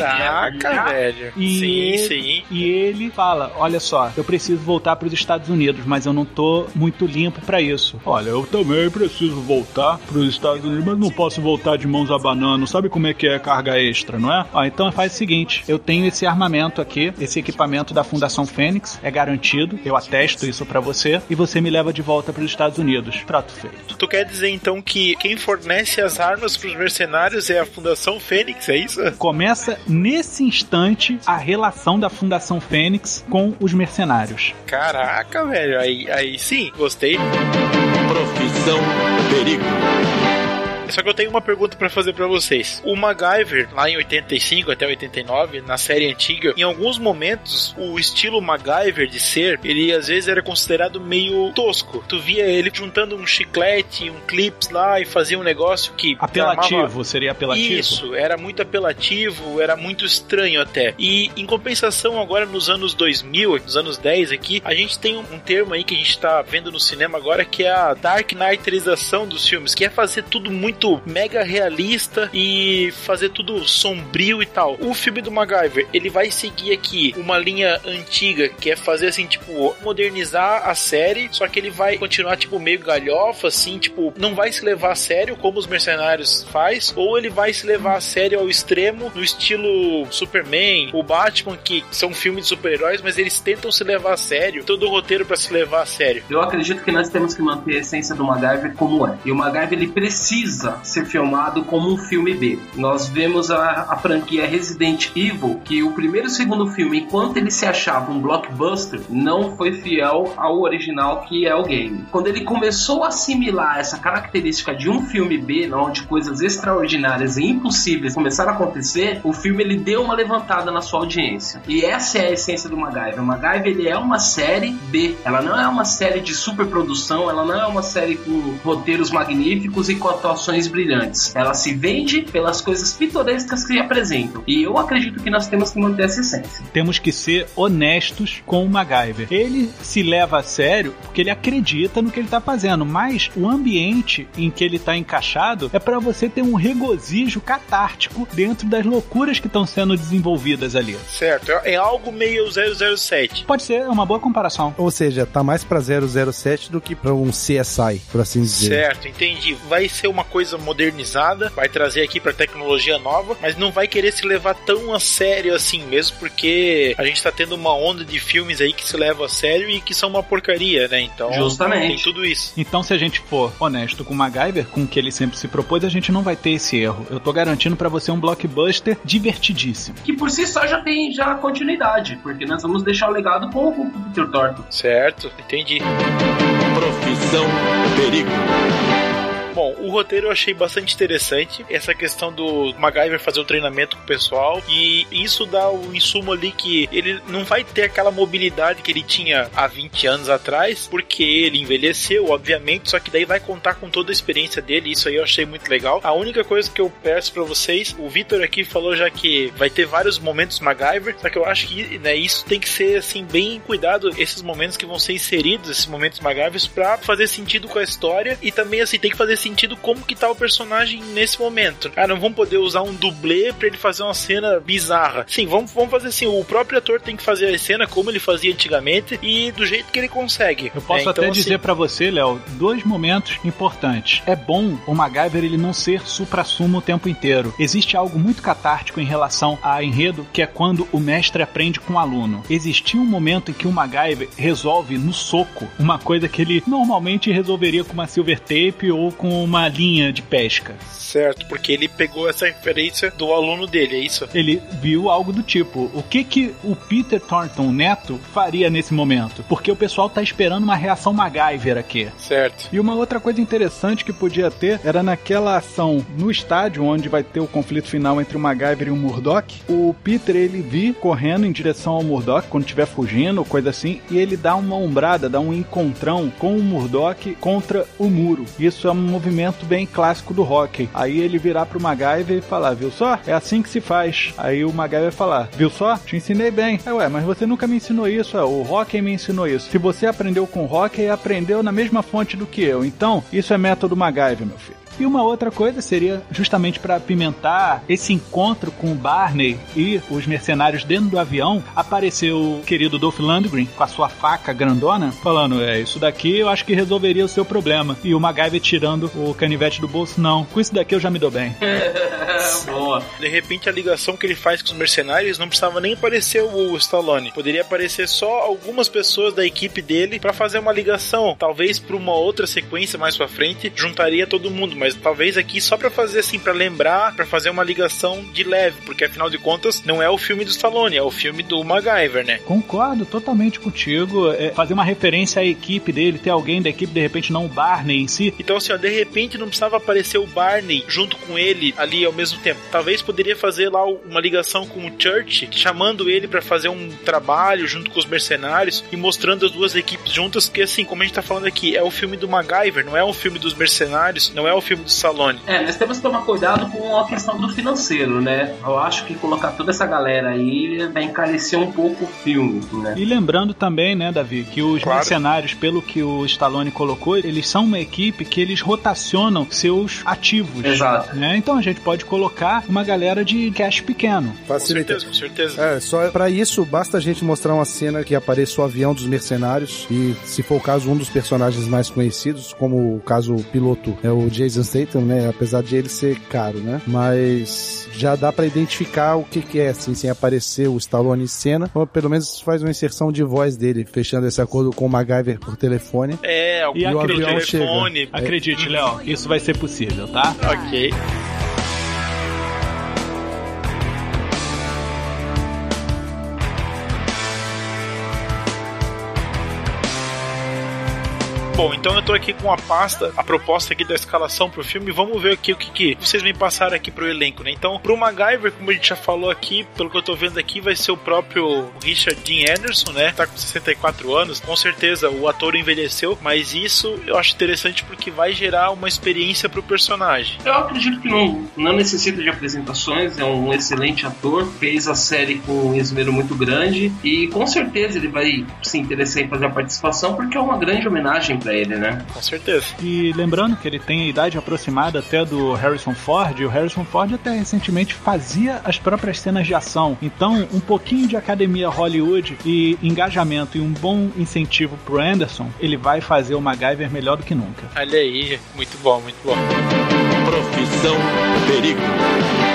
Caraca, velho. E sim, ele, sim. E ele fala: Olha só, eu preciso voltar para os Estados Unidos, mas eu não tô muito limpo para isso. Olha, eu também preciso voltar para os Estados Unidos, mas não posso voltar de mãos abanando. Sabe como é que é carga extra, não é? Ah, então faz o seguinte: eu tenho esse armamento aqui, esse equipamento da Fundação Fênix, é garantido, eu atesto isso para você, e você me leva de volta para os Estados Unidos. Prato feito. Tu quer dizer então que quem fornece as armas pros mercenários é a Fundação Fênix, é isso? Começa nesse instante a relação da Fundação Fênix com os mercenários. Caraca, velho. Aí, aí sim, gostei. Profissão Perigo. Só que eu tenho uma pergunta pra fazer pra vocês. O MacGyver, lá em 85 até 89, na série antiga, em alguns momentos, o estilo MacGyver de ser, ele às vezes era considerado meio tosco. Tu via ele juntando um chiclete, um clips lá e fazia um negócio que. Apelativo, seria apelativo? Isso, era muito apelativo, era muito estranho até. E em compensação, agora nos anos 2000, nos anos 10 aqui, a gente tem um, um termo aí que a gente tá vendo no cinema agora que é a Dark Knightização dos filmes, que é fazer tudo muito mega realista e fazer tudo sombrio e tal. O filme do MacGyver, ele vai seguir aqui uma linha antiga, que é fazer assim, tipo, modernizar a série, só que ele vai continuar, tipo, meio galhofa, assim, tipo, não vai se levar a sério como os mercenários faz, ou ele vai se levar a sério ao extremo, no estilo Superman, o Batman, que são filmes de super-heróis, mas eles tentam se levar a sério, todo o roteiro pra se levar a sério. Eu acredito que nós temos que manter a essência do MacGyver como é. E o MacGyver ele precisa ser filmado como um filme B. Nós vemos a, a franquia Resident Evil, que o primeiro e o segundo filme, enquanto ele se achava um blockbuster, não foi fiel ao original que é o game. Quando ele começou a assimilar essa característica de um filme B, onde coisas extraordinárias e impossíveis começaram a acontecer, o filme ele deu uma levantada na sua audiência. E essa é a essência do MacGyver. O MacGyver ele é uma série B. Ela não é uma série de superprodução, ela não é uma série com roteiros magníficos e com atuações brilhantes. Ela se vende pelas coisas pitorescas que apresentam. E eu acredito que nós temos que manter essa essência. Temos que ser honestos com o MacGyver. Ele se leva a sério porque ele acredita no que ele está fazendo, mas o ambiente em que ele está encaixado é para você ter um regozijo catártico dentro das loucuras que estão sendo desenvolvidas ali. Certo, é é algo meio 007. Pode ser, é uma boa comparação. Ou seja, tá mais pra 007 do que pra um CSI, por assim dizer. Certo, entendi. Vai ser uma coisa modernizada, vai trazer aqui pra tecnologia nova, mas não vai querer se levar tão a sério assim mesmo, porque a gente tá tendo uma onda de filmes aí que se levam a sério e que são uma porcaria, né? Então, Justamente. tem tudo isso. Então, se a gente for honesto com o MacGyver, com o que ele sempre se propôs, a gente não vai ter esse erro. Eu tô garantindo pra você um blockbuster divertidíssimo. Que por si só já tem já continuidade, porque nós vamos deixar o legado com o Peter Thornton. Certo, entendi. Profissão Perigo. Bom, o roteiro eu achei bastante interessante. Essa questão do MacGyver fazer o treinamento com o pessoal. E isso dá o insumo ali que ele não vai ter aquela mobilidade que ele tinha há 20 anos atrás, porque ele envelheceu, obviamente. Só que daí vai contar com toda a experiência dele. Isso aí eu achei muito legal. A única coisa que eu peço pra vocês, o Vitor aqui falou já que vai ter vários momentos MacGyver. Só que eu acho que né, isso tem que ser assim, bem cuidado. Esses momentos que vão ser inseridos, esses momentos MacGyvers, pra fazer sentido com a história. E também assim, tem que fazer sentido como que tá o personagem nesse momento. Ah, não vamos poder usar um dublê pra ele fazer uma cena bizarra. Sim, vamos, vamos fazer assim, o próprio ator tem que fazer a cena como ele fazia antigamente e do jeito que ele consegue. Eu posso É, até então, assim, dizer pra você, Léo, dois momentos importantes. É bom o MacGyver ele não ser supra-sumo o tempo inteiro. Existe algo muito catártico em relação a enredo, que é quando o mestre aprende com o aluno. Existia um momento em que o MacGyver resolve no soco uma coisa que ele normalmente resolveria com uma silver tape ou com uma linha de pesca. Certo, porque ele pegou essa referência do aluno dele, é isso? Ele viu algo do tipo: o que que o Peter Thornton Neto faria nesse momento? Porque o pessoal tá esperando uma reação MacGyver aqui. Certo. E uma outra coisa interessante que podia ter era naquela ação no estádio onde vai ter o conflito final entre o MacGyver e o Murdoch. O Peter ele vi correndo em direção ao Murdoch quando estiver fugindo, coisa assim, e ele dá uma ombrada, dá um encontrão com o Murdoch contra o muro. Isso é um movimento bem clássico do hockey. Aí ele virar pro MacGyver e falar, viu só? É assim que se faz. Aí o MacGyver falar, viu só? Te ensinei bem. Aí, ué, mas você nunca me ensinou isso, é, o hockey me ensinou isso. Se você aprendeu com hockey, aprendeu na mesma fonte do que eu. Então, isso é método MacGyver, meu filho. E uma outra coisa seria justamente para apimentar esse encontro com o Barney e os mercenários dentro do avião, apareceu o querido Dolph Lundgren com a sua faca grandona, falando: É, isso daqui eu acho que resolveria o seu problema. E o MacGyver tirando o canivete do bolso: Não, com isso daqui eu já me dou bem. Boa. De repente, a ligação que ele faz com os mercenários não precisava nem aparecer o Stallone. Poderia aparecer só algumas pessoas da equipe dele para fazer uma ligação. Talvez para uma outra sequência mais pra frente, juntaria todo mundo. Mas talvez aqui só para fazer assim, para lembrar, para fazer uma ligação de leve. Porque afinal de contas, não é o filme do Stallone, é o filme do MacGyver, né? Concordo totalmente contigo. É fazer uma referência à equipe dele, ter alguém da equipe, de repente, não o Barney em si. Então, assim, ó, de repente não precisava aparecer o Barney junto com ele ali ao mesmo tempo. Talvez poderia fazer lá uma ligação com o Church, chamando ele para fazer um trabalho junto com os mercenários e mostrando as duas equipes juntas, porque assim, como a gente tá falando aqui, é o filme do MacGyver, não é um filme dos mercenários, não é o filme do Stallone. É, nós temos que tomar cuidado com a questão do financeiro, né? Eu acho que colocar toda essa galera aí vai encarecer um pouco o filme, né? E lembrando também, né, Davi, que os Claro. mercenários, pelo que o Stallone colocou, eles são uma equipe que eles rotacionam seus ativos. Exato. Né? Então a gente pode colocar uma galera de cash pequeno. Com Facilita. certeza, com certeza. É, só pra isso basta a gente mostrar uma cena que apareça o avião dos mercenários e, se for o caso, um dos personagens mais conhecidos, como o caso o piloto é o Jason Statham, né? Apesar de ele ser caro, né? Mas já dá pra identificar o que, que é, assim, sem aparecer o Stallone em cena, ou pelo menos faz uma inserção de voz dele, fechando esse acordo com o MacGyver por telefone. É, algum E o avião telefone. Acredite, Léo, isso vai ser possível, tá? Ok. Bom, então eu tô aqui com a pasta, a proposta aqui da escalação pro filme. Vamos ver aqui o que, que vocês me passaram aqui pro elenco, né? Então, pro MacGyver, como a gente já falou aqui, pelo que eu tô vendo aqui, vai ser o próprio Richard Dean Anderson, né? Tá com 64 anos. Com certeza o ator envelheceu, mas isso eu acho interessante porque vai gerar uma experiência pro personagem. Eu acredito que não, não necessita de apresentações, é um excelente ator, fez a série com um esmero muito grande e com certeza ele vai se interessar em fazer a participação porque é uma grande homenagem pra ele, né? Com certeza. E lembrando que ele tem a idade aproximada até do Harrison Ford, e o Harrison Ford até recentemente fazia as próprias cenas de ação. Então, um pouquinho de academia Hollywood e engajamento e um bom incentivo pro Anderson, ele vai fazer o MacGyver melhor do que nunca. Olha aí, muito bom, muito bom. Profissão Perigo.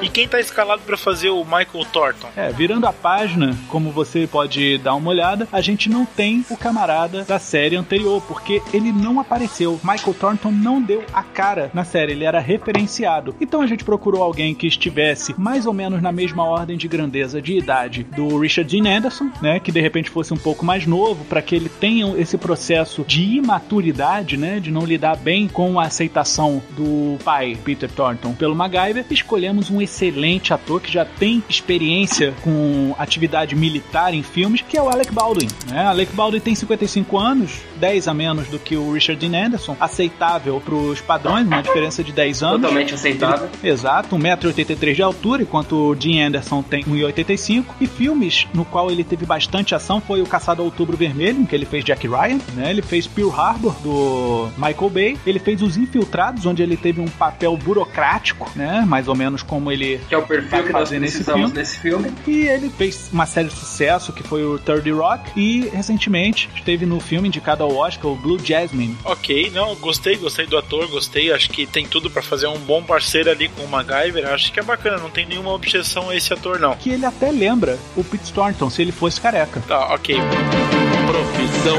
E quem tá escalado pra fazer o Michael Thornton? É, virando a página, como você pode dar uma olhada, a gente não tem o camarada da série anterior, porque ele não apareceu. Michael Thornton não deu a cara na série, ele era referenciado. Então a gente procurou alguém que estivesse mais ou menos na mesma ordem de grandeza de idade do Richard Dean Anderson, né, que de repente fosse um pouco mais novo, para que ele tenha esse processo de imaturidade, né, de não lidar bem com a aceitação do pai, Peter Thornton, pelo MacGyver. Escolhemos um excelente ator que já tem experiência com atividade militar em filmes, que é o Alec Baldwin. Né? Alec Baldwin tem 55 anos, 10 a menos do que o Richard Dean Anderson, aceitável para os padrões, uma diferença de 10 anos. Totalmente aceitável. Exato, 1,83m de altura, enquanto o Dean Anderson tem 1,85m. E filmes no qual ele teve bastante ação foi o Caçado ao Outubro Vermelho, em que ele fez Jack Ryan, né? Ele fez Pearl Harbor, do Michael Bay. Ele fez Os Infiltrados, onde ele teve um papel burocrático, né? Mais ou menos como ele Que é o perfil que nós fazer nesse precisamos filme. nesse filme. E ele fez uma série de sucesso que foi o 30 Rock. E recentemente esteve no filme indicado ao Oscar, o Blue Jasmine. Ok, não, gostei, gostei do ator, gostei. Acho que tem tudo pra fazer um bom parceiro ali com o MacGyver. Acho que é bacana, não tem nenhuma objeção a esse ator, não. Que ele até lembra o Pete Thornton se ele fosse careca. Tá, ok. Profissão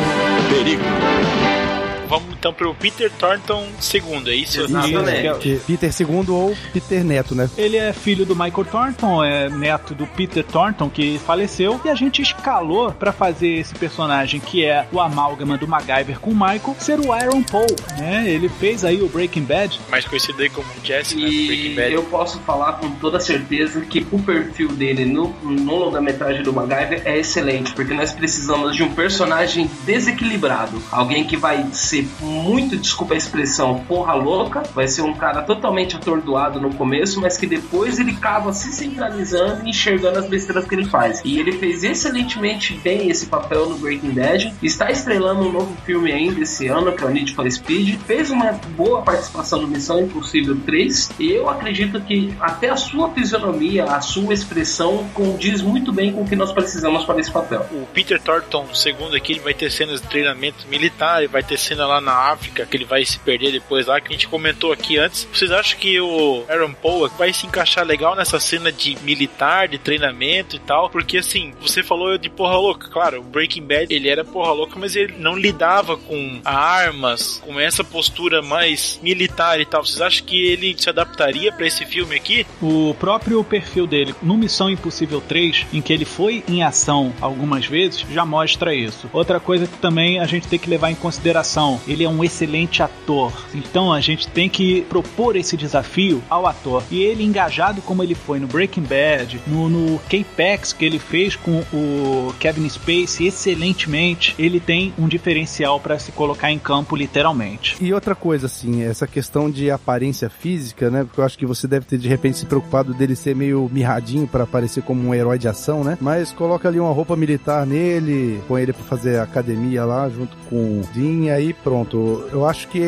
Perigo. Vamos então pro Peter Thornton II, é isso? Exatamente. Isso, é- Peter II ou Peter Neto, né? Ele é filho do Michael Thornton, é neto do Peter Thornton, que faleceu, e a gente escalou pra fazer esse personagem que é o amálgama do MacGyver com o Michael ser o Aaron Paul, né? Ele fez aí o Breaking Bad. Mais conhecido aí como Jesse, né? Breaking E Bad. eu posso falar com toda certeza que o perfil dele no, no longa-metragem do MacGyver é excelente, porque nós precisamos de um personagem desequilibrado. Alguém que vai ser muito, desculpa a expressão, porra louca. Vai ser um cara totalmente atordoado no começo, mas que depois ele acaba se centralizando e enxergando as besteiras que ele faz. E ele fez excelentemente bem esse papel no Breaking Bad. Está estrelando um novo filme ainda esse ano, que é o Need for Speed. Fez uma boa participação no Missão Impossível 3. E eu acredito que até a sua fisionomia, a sua expressão condiz muito bem com o que nós precisamos para esse papel. O Peter Thornton, segundo aqui, ele vai ter cenas de treinamento militar, vai ter cena lá na África, que ele vai se perder depois lá, que a gente comentou aqui antes. Vocês acham que o Aaron Paul vai se encaixar legal nessa cena de militar, de treinamento e tal? Porque assim, você falou de porra louca, claro, o Breaking Bad, ele era porra louca, mas ele não lidava com armas, com essa postura mais militar e tal. Vocês acham que ele se adaptaria para esse filme aqui? O próprio perfil dele, no Missão Impossível 3, em que ele foi em ação algumas vezes, já mostra isso. Outra coisa que também a gente tem que levar em consideração, ele é um excelente ator. Então a gente tem que propor esse desafio ao ator. E ele engajado como ele foi no Breaking Bad, no, no K-Pax que ele fez com o Kevin Spacey excelentemente, ele tem um diferencial para se colocar em campo literalmente. E outra coisa, assim, essa questão de aparência física, né? Porque eu acho que você deve ter de repente se preocupado dele ser meio mirradinho para parecer como um herói de ação, né? Mas coloca ali uma roupa militar nele, põe ele para fazer academia lá junto com o Dean, aí pronto. Eu acho que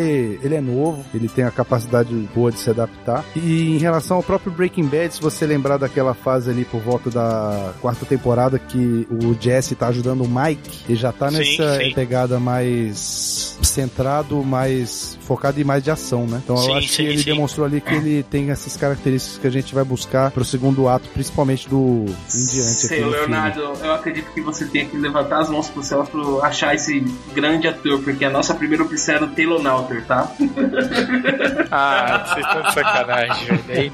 ele é novo, ele tem a capacidade boa de se adaptar. E em relação ao próprio Breaking Bad, se você lembrar daquela fase ali por volta da quarta temporada que o Jesse tá ajudando o Mike, ele já tá Sim, nessa sim. pegada mais centrado, mais focado em mais de ação, né? Então Sim, eu acho sim, que ele sim. demonstrou ali que ele tem essas características que a gente vai buscar pro segundo ato, principalmente do em diante aqui Seu no filme. Leonardo, eu acredito que você tem que levantar as mãos pro céu pra achar esse grande ator, porque a nossa primeira opção era o Taylor Nauter, tá? Ah, vocês estão de sacanagem, velho.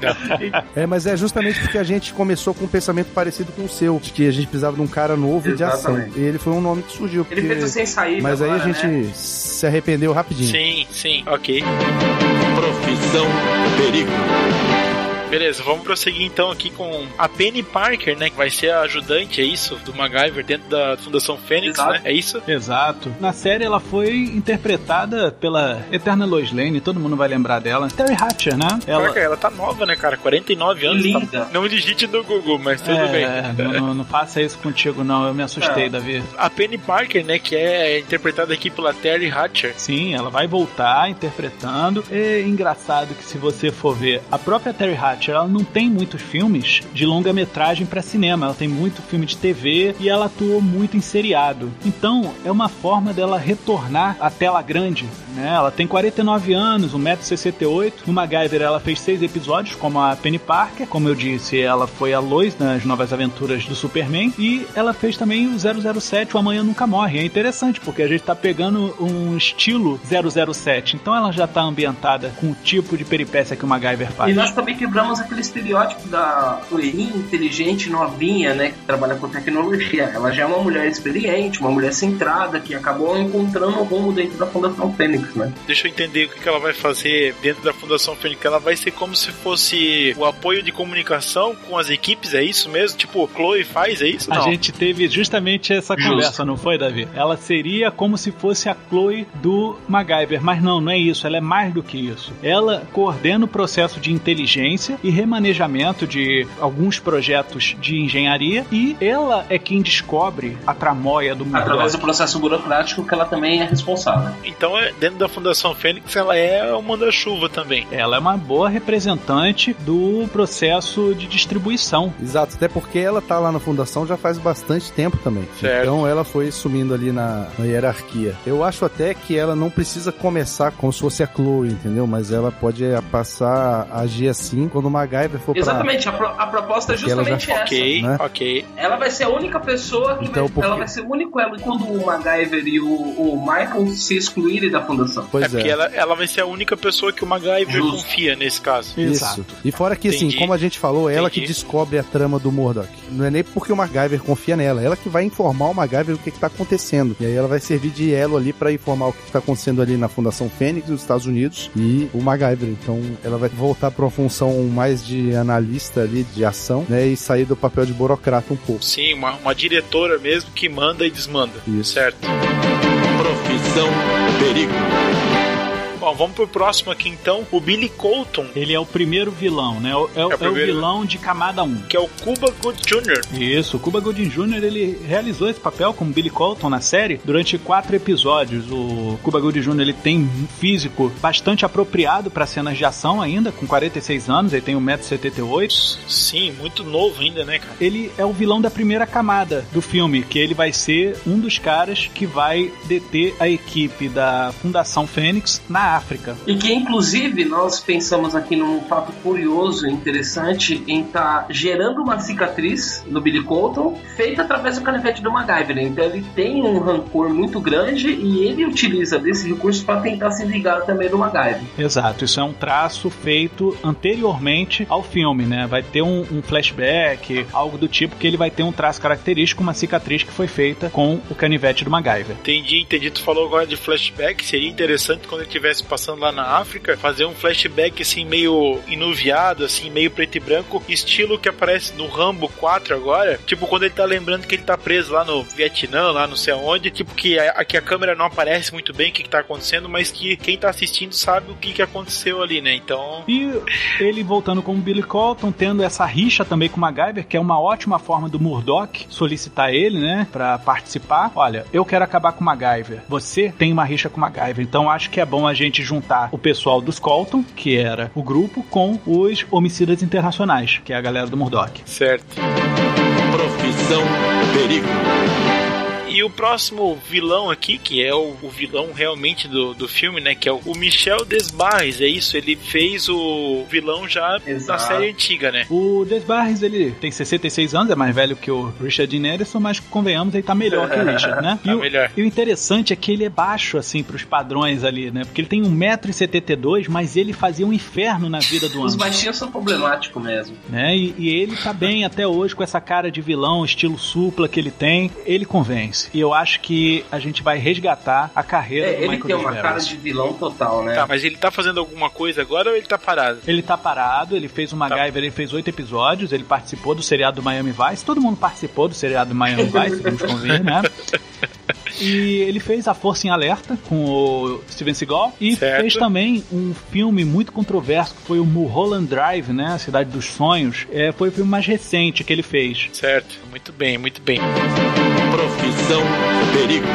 É, mas é justamente porque a gente começou com um pensamento parecido com o seu, de que a gente precisava de um cara novo de ação. Exatamente. E ele foi um nome que surgiu. Ele porque- fez o sem saída. Mas aí a agora, gente né? Se arrependeu rapidinho. Sim, sim, ok. Profissão Perigo. Beleza, vamos prosseguir então aqui com a Penny Parker, né? Que vai ser a ajudante, é isso? Do MacGyver dentro da Fundação Fênix, Exato. né? É isso? Exato. Na série ela foi interpretada pela eterna Lois Lane, todo mundo vai lembrar dela. Terry Hatcher, né? Ela, Caraca, ela tá nova, né, cara? 49 anos. Linda. Tá... Não digite no Google, mas tudo é, bem. Não, não- não faça isso contigo, não. Eu me assustei, É. Davi. A Penny Parker, né? Que é interpretada aqui pela Terry Hatcher. Sim, ela vai voltar interpretando. É engraçado que se você for ver, a própria Terry Hatcher, ela não tem muitos filmes de longa-metragem para cinema. Ela tem muito filme de TV e ela atuou muito em seriado. Então, é uma forma dela retornar à tela grande, né? Ela tem 49 anos, 1,68m. No MacGyver ela fez seis episódios como a Penny Parker. Como eu disse, ela foi a Lois nas Novas Aventuras do Superman e ela fez também o 007, o Amanhã Nunca Morre. É interessante porque a gente tá pegando um estilo 007. Então ela já tá ambientada com o tipo de peripécia que o MacGyver faz. E nós também quebramos aquele estereótipo da loirinha, inteligente, novinha, né? Que trabalha com tecnologia. Ela já é uma mulher experiente, uma mulher centrada, que acabou encontrando um rumo dentro da Fundação Fênix, né? Deixa eu entender o que ela vai fazer dentro da Fundação Fênix. Ela vai ser como se fosse o apoio de comunicação com as equipes, é isso mesmo? Tipo, o Chloe faz, é isso? A Não. gente teve justamente essa Justo. conversa, não foi, Davi? Ela seria como se fosse a Chloe do MacGyver, mas não, não é isso. Ela é mais do que isso. Ela coordena o processo de inteligência e remanejamento de alguns projetos de engenharia e ela é quem descobre a tramóia do Através do Murdoch. processo burocrático que ela também é responsável. Então, é- dentro da Fundação Fênix, ela é uma da chuva também. Ela é uma boa representante do processo de distribuição. Exato, até porque ela tá lá na fundação já faz bastante tempo também. Certo. Então ela foi sumindo ali na, na hierarquia. Eu acho até que ela não precisa começar como se fosse a Chloe, entendeu? Mas ela pode eh, passar a agir assim quando o MacGyver for pra... Exatamente, a, pro- a proposta é Porque ela já- justamente essa. Ok, né? ok. Ela vai ser a única pessoa que Então, vai, por ela vai ser o único elo quando o MacGyver e o, o Michael se excluírem da fundação. Pois é porque ela, ela vai ser a única pessoa que o MacGyver Justo. confia nesse caso. Isso. E fora que, assim, Entendi. como a gente falou, é ela que descobre a trama do Murdoch. Não é nem porque o MacGyver confia nela, é ela que vai informar o MacGyver o que, que tá acontecendo. E aí ela vai servir de elo ali pra informar o que, que tá acontecendo ali na Fundação Fênix, nos Estados Unidos, e o MacGyver. Então ela vai voltar pra uma função mais de analista ali, de ação, né? E sair do papel de burocrata um pouco. Sim, uma, uma diretora mesmo que manda e desmanda. Isso. Certo. Profissão Profissão Perigo. Bom, vamos pro próximo aqui então, o Billy Colton, Ele é o primeiro vilão, né? É, o- é o- É o é primeiro. vilão de camada 1. que é o Cuba Good Jr. Isso, o Cuba Gooding Jr. ele realizou esse papel como Billy Colton na série durante quatro episódios. O Cuba Gooding Jr. ele tem um físico bastante apropriado para cenas de ação ainda, com 46 anos, ele tem 1,78m. Sim, muito novo ainda, né, cara? Ele é o vilão da primeira camada do filme, que ele vai ser um dos caras que vai deter a equipe da Fundação Fênix na África. E que, inclusive, nós pensamos aqui num fato curioso e interessante em estar gerando uma cicatriz no Billy Colton, feita através do canivete do MacGyver. Então ele tem um rancor muito grande e ele utiliza desse recurso para tentar se vingar também do MacGyver. Exato, isso é um traço feito anteriormente ao filme, né? Vai ter um, um flashback, algo do tipo, que ele vai ter um traço característico, uma cicatriz que foi feita com o canivete do MacGyver. Entendi, entendi. Tu falou agora de flashback. Seria interessante quando ele passando lá na África, fazer um flashback assim, meio inuviado, assim, meio preto e branco, estilo que aparece no Rambo 4 agora. Tipo, quando ele tá lembrando que ele tá preso lá no Vietnã, lá não sei aonde. Tipo, que a, que a câmera não aparece muito bem o que, que tá acontecendo, mas que quem tá assistindo sabe o que, que aconteceu ali, né? Então. E ele voltando como Billy Colton, tendo essa rixa também com o MacGyver, que é uma ótima forma do Murdoch solicitar ele, né, pra participar. Olha, eu quero acabar com o MacGyver. Você tem uma rixa com o MacGyver, então acho que é bom a gente juntar o pessoal dos Colton, que era o grupo, com os homicidas internacionais, que é a galera do Murdoch. Certo. Profissão Perigo. E o próximo vilão aqui, que é o, o vilão realmente do, do filme, né? Que é o, o Michel Desbarres, é isso? Ele fez o vilão já na Exato. série antiga, né? O Desbarres, ele tem 66 anos, é mais velho que o Richard Dean Anderson, mas convenhamos, ele tá melhor que o Richard, né? Tá e, o, melhor. e o interessante é que ele é baixo, assim, pros padrões ali, né? Porque ele tem 1,72m, mas ele fazia um inferno na vida do Os homem. baixinhos são problemáticos mesmo. né? E, e ele tá bem até hoje com essa cara de vilão, estilo supla que ele tem. Ele convence. E eu acho que a gente vai resgatar a carreira É, do ele Michael tem uma cara de vilão total, né? Tá, mas ele tá fazendo alguma coisa agora ou ele tá parado? Ele tá parado, ele fez o MacGyver, ele fez oito episódios, ele participou do seriado do Miami Vice, todo mundo participou do seriado do Miami Vice, vamos convir, né? E ele fez A Força em Alerta com o Steven Seagal e Certo. fez também um filme muito controverso que foi o Mulholland Drive, né? A Cidade dos Sonhos. É, foi o filme mais recente que ele fez. Certo, muito bem, muito bem. Profissão Perigo.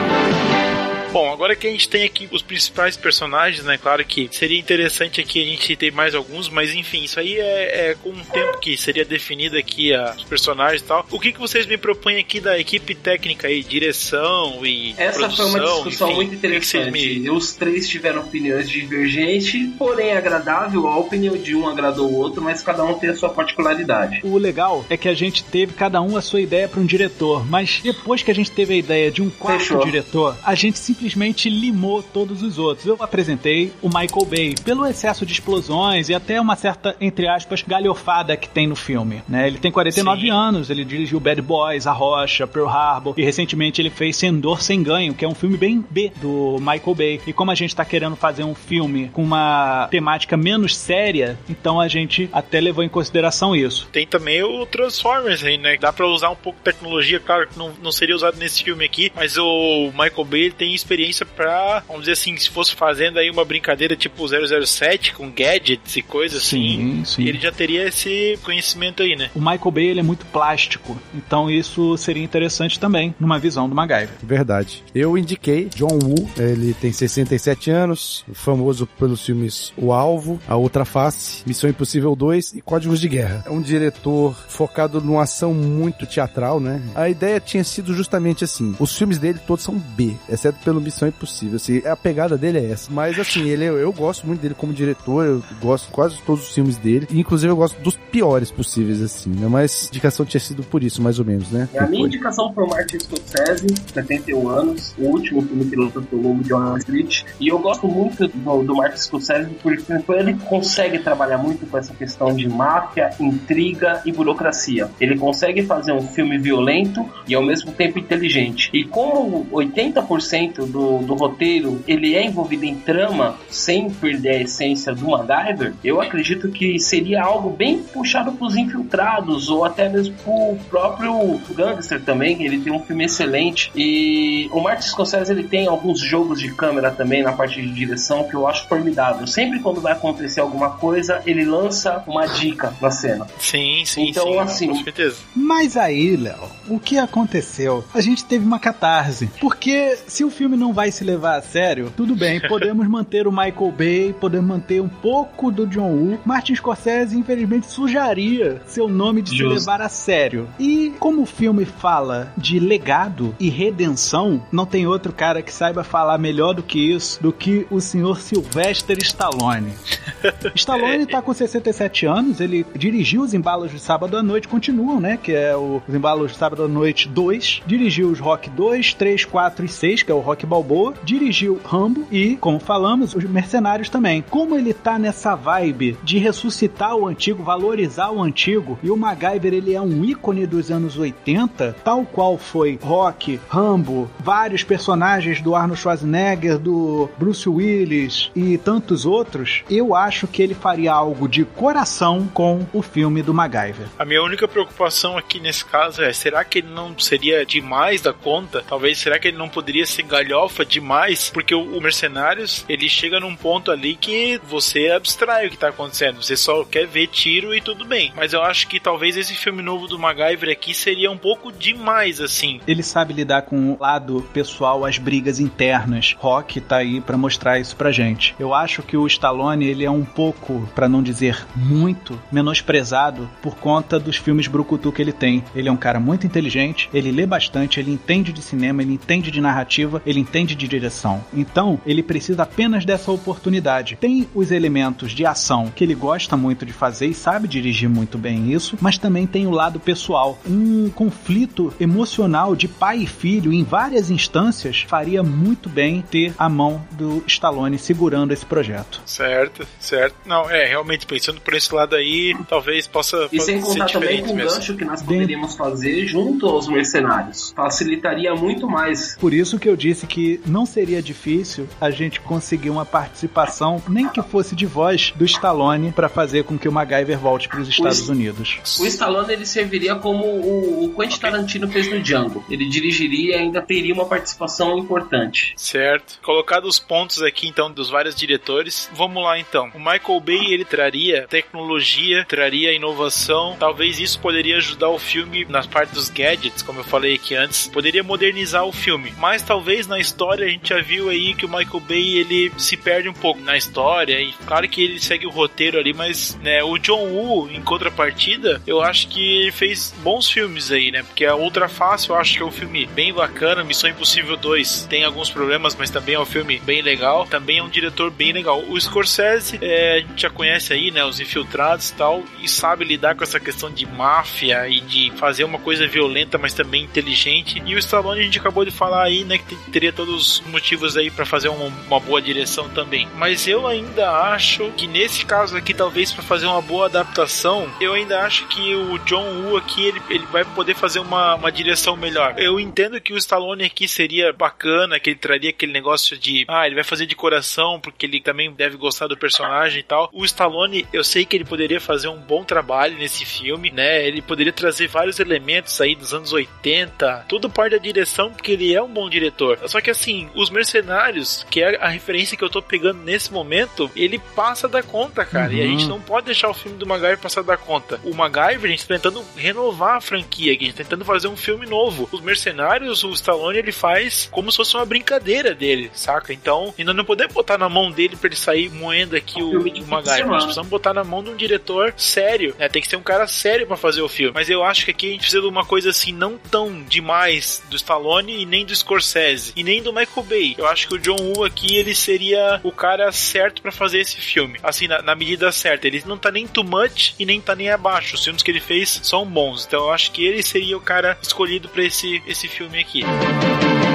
Bom, agora que a gente tem aqui os principais personagens, né? Claro que seria interessante aqui a gente ter mais alguns, mas enfim, isso aí é, é com o tempo que seria definido aqui a, os personagens e tal. O que, que vocês me propõem aqui da equipe técnica aí, direção e Essa produção? foi uma discussão enfim, muito interessante. me- Os três tiveram opiniões divergentes, porém agradável. A opinião de um agradou o outro, mas cada um tem a sua particularidade. O legal é que a gente teve cada um a sua ideia para um diretor, mas depois que a gente teve a ideia de um quarto Fechou. diretor, a gente simplesmente limou todos os outros. Eu apresentei o Michael Bay pelo excesso de explosões e até uma certa, entre aspas, galhofada que tem no filme. Né? Ele tem 49 Sim. anos, ele dirigiu Bad Boys, A Rocha, Pearl Harbor e recentemente ele fez Sem Dor Sem Ganho, que é um filme bem B do Michael Bay. E como a gente tá querendo fazer um filme com uma temática menos séria, então a gente até levou em consideração isso. Tem também o Transformers aí, né? Dá pra usar um pouco de tecnologia, claro que não, não seria usado nesse filme aqui, mas o Michael Bay tem experiência pra, vamos dizer assim, se fosse fazendo aí uma brincadeira tipo 007 com gadgets e coisas assim, Sim, sim. ele já teria esse conhecimento aí, né? O Michael Bay ele é muito plástico, então isso seria interessante também numa visão do MacGyver. Verdade. Eu indiquei John Woo, ele tem 67 anos, famoso pelos filmes O Alvo, A Outra Face, Missão Impossível 2 e Códigos de Guerra. É um diretor focado numa ação muito teatral, né? A ideia tinha sido justamente assim. Os filmes dele todos são B, exceto pelo Missão Impossível. Assim, a pegada dele é essa. Mas assim, ele, eu gosto muito dele como diretor, eu gosto quase todos os filmes dele. E, inclusive eu gosto dos piores possíveis, assim, né? Mas a indicação tinha sido por isso, mais ou menos, né? A minha indicação foi o Martin Scorsese, 71 anos, o último filme que lançou pelo Lobo de Wall Street. E eu gosto muito do, do Martin Scorsese porque ele consegue trabalhar muito com essa questão de máfia, intriga e burocracia. Ele consegue fazer um filme violento e ao mesmo tempo inteligente. E como 80% do, do roteiro ele é envolvido em trama sem perder a essência do MacGyver, eu acredito que seria algo bem puxado pros infiltrados ou até mesmo pro próprio Gangster também. Ele tem um filme excelente e o Martin Scorsese ele tem alguns jogos de câmera também na parte de direção que eu acho formidável. Sempre quando vai acontecer alguma coisa, ele lança uma dica na cena. Sim, sim, Então, sim, assim, com certeza. Mas aí, Léo, o que aconteceu? A gente teve uma catarse. Porque se o filme não vai se levar a sério, tudo bem, podemos manter o Michael Bay, podemos manter um pouco do John Woo. Martin Scorsese, infelizmente, sujaria seu nome de se Justo. levar a sério. E como o filme fala de legado e redenção, não tem outro cara que saiba falar melhor do que isso do que o senhor Sylvester Stallone. Stallone tá com 67 anos, ele dirigiu os embalos de sábado à noite, continuam, né? Que é o, os embalos de sábado à noite 2. Dirigiu os Rock 2, 3, 4 e 6, que é o Rock Balboa. Dirigiu Rambo e, como falamos, os Mercenários também. Como ele tá nessa vibe de ressuscitar o antigo, valorizar o antigo, e o MacGyver ele é um ícone dos anos 80, tal qual foi Rock, Rambo, vários personagens do Arnold Schwarzenegger, do Bruce Willis e tantos outros, eu acho que ele faria algo de coração com o filme do MacGyver. A minha única preocupação aqui nesse caso é: será que ele não seria demais da conta? Talvez, será que ele não poderia ser galhofa demais? Porque o, o Mercenários, ele chega num ponto ali que você abstrai o que tá acontecendo. Você só quer ver tiro e tudo bem. Mas eu acho que talvez esse filme novo do MacGyver aqui seria um pouco demais, assim. Ele sabe lidar com o lado pessoal, as brigas internas. Rock tá aí pra mostrar isso pra gente. Eu acho que o Stallone, ele é um pouco, pra não dizer muito, menosprezado por conta dos filmes brucutu que ele tem. Ele é um cara muito inteligente, ele lê bastante, ele entende de cinema, ele entende de narrativa, ele entende de direção. Então, ele precisa apenas dessa oportunidade. Tem os elementos de ação que ele gosta muito de fazer e sabe dirigir muito bem isso, mas também tem o lado pessoal. Um conflito emocional de pai e filho em várias instâncias faria muito bem ter a mão do Stallone segurando esse projeto. Certo, certo. Não, é, realmente, pensando por esse lado aí, talvez possa E sem ser contar também com o mesmo. gancho que nós poderíamos fazer junto aos mercenários. Facilitaria muito mais. Por isso que eu disse que não seria difícil a gente conseguir uma participação, nem que fosse de voz, do Stallone para fazer com que o MacGyver volte para os Estados Unidos. O Stallone ele serviria como o, o Quentin Tarantino fez no Django. Ele dirigiria e ainda teria uma participação importante. Certo. Colocados os pontos aqui, então, dos vários diretores, vamos lá, então. O Michael Bay, ele traria tecnologia, traria inovação. Talvez isso poderia ajudar o filme nas partes dos gadgets, como eu falei aqui antes. Poderia modernizar o filme. Mas talvez na história a gente já viu aí que o Michael Bay, ele se perde um pouco na história. E claro que ele segue o roteiro ali, mas, né, o John Woo, em contrapartida, eu acho que ele fez bons filmes aí, né? Porque a Ultra Face, eu acho que é um filme bem bacana. Missão Impossível 2 tem alguns problemas, mas também é um filme bem legal. Também é um diretor bem legal. O Scorsese, é, a gente já conhece aí, né? Os infiltrados e tal, e sabe lidar com essa questão de máfia e de fazer uma coisa violenta, mas também inteligente. E o Stallone, a gente acabou de falar aí, né? Que tem- todos os motivos aí pra fazer uma, uma boa direção também. Mas eu ainda acho que nesse caso aqui, talvez pra fazer uma boa adaptação, eu ainda acho que o John Woo aqui, ele, ele vai poder fazer uma, uma direção melhor. Eu entendo que o Stallone aqui seria bacana, que ele traria aquele negócio de, ah, ele vai fazer de coração, porque ele também deve gostar do personagem e tal. O Stallone, eu sei que ele poderia fazer um bom trabalho nesse filme, né? Ele poderia trazer vários elementos aí dos anos 80, tudo parte da direção, porque ele é um bom diretor. Só que assim, os Mercenários, que é a referência que eu tô pegando nesse momento, ele passa da conta, cara. E a Uhum. gente não pode deixar o filme do MacGyver passar da conta. O MacGyver, a gente tá tentando renovar a franquia aqui, a gente tá tentando fazer um filme novo. Os Mercenários, o Stallone, ele faz como se fosse uma brincadeira dele, saca? Então, e nós não podemos botar na mão dele pra ele sair moendo aqui Um o, o MacGyver. Nós precisamos botar na mão de um diretor sério, né? Tem que ser um cara sério pra fazer o filme. Mas eu acho que aqui a gente precisa de uma coisa assim, não tão demais do Stallone e nem do Scorsese e nem do Michael Bay. Eu acho que o John Woo aqui, ele seria o cara certo pra fazer esse filme. Assim, na, na medida certa. Ele não tá nem too much e nem tá nem abaixo. Os filmes que ele fez são bons. Então eu acho que ele seria o cara escolhido pra esse, esse filme aqui.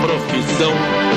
Profissão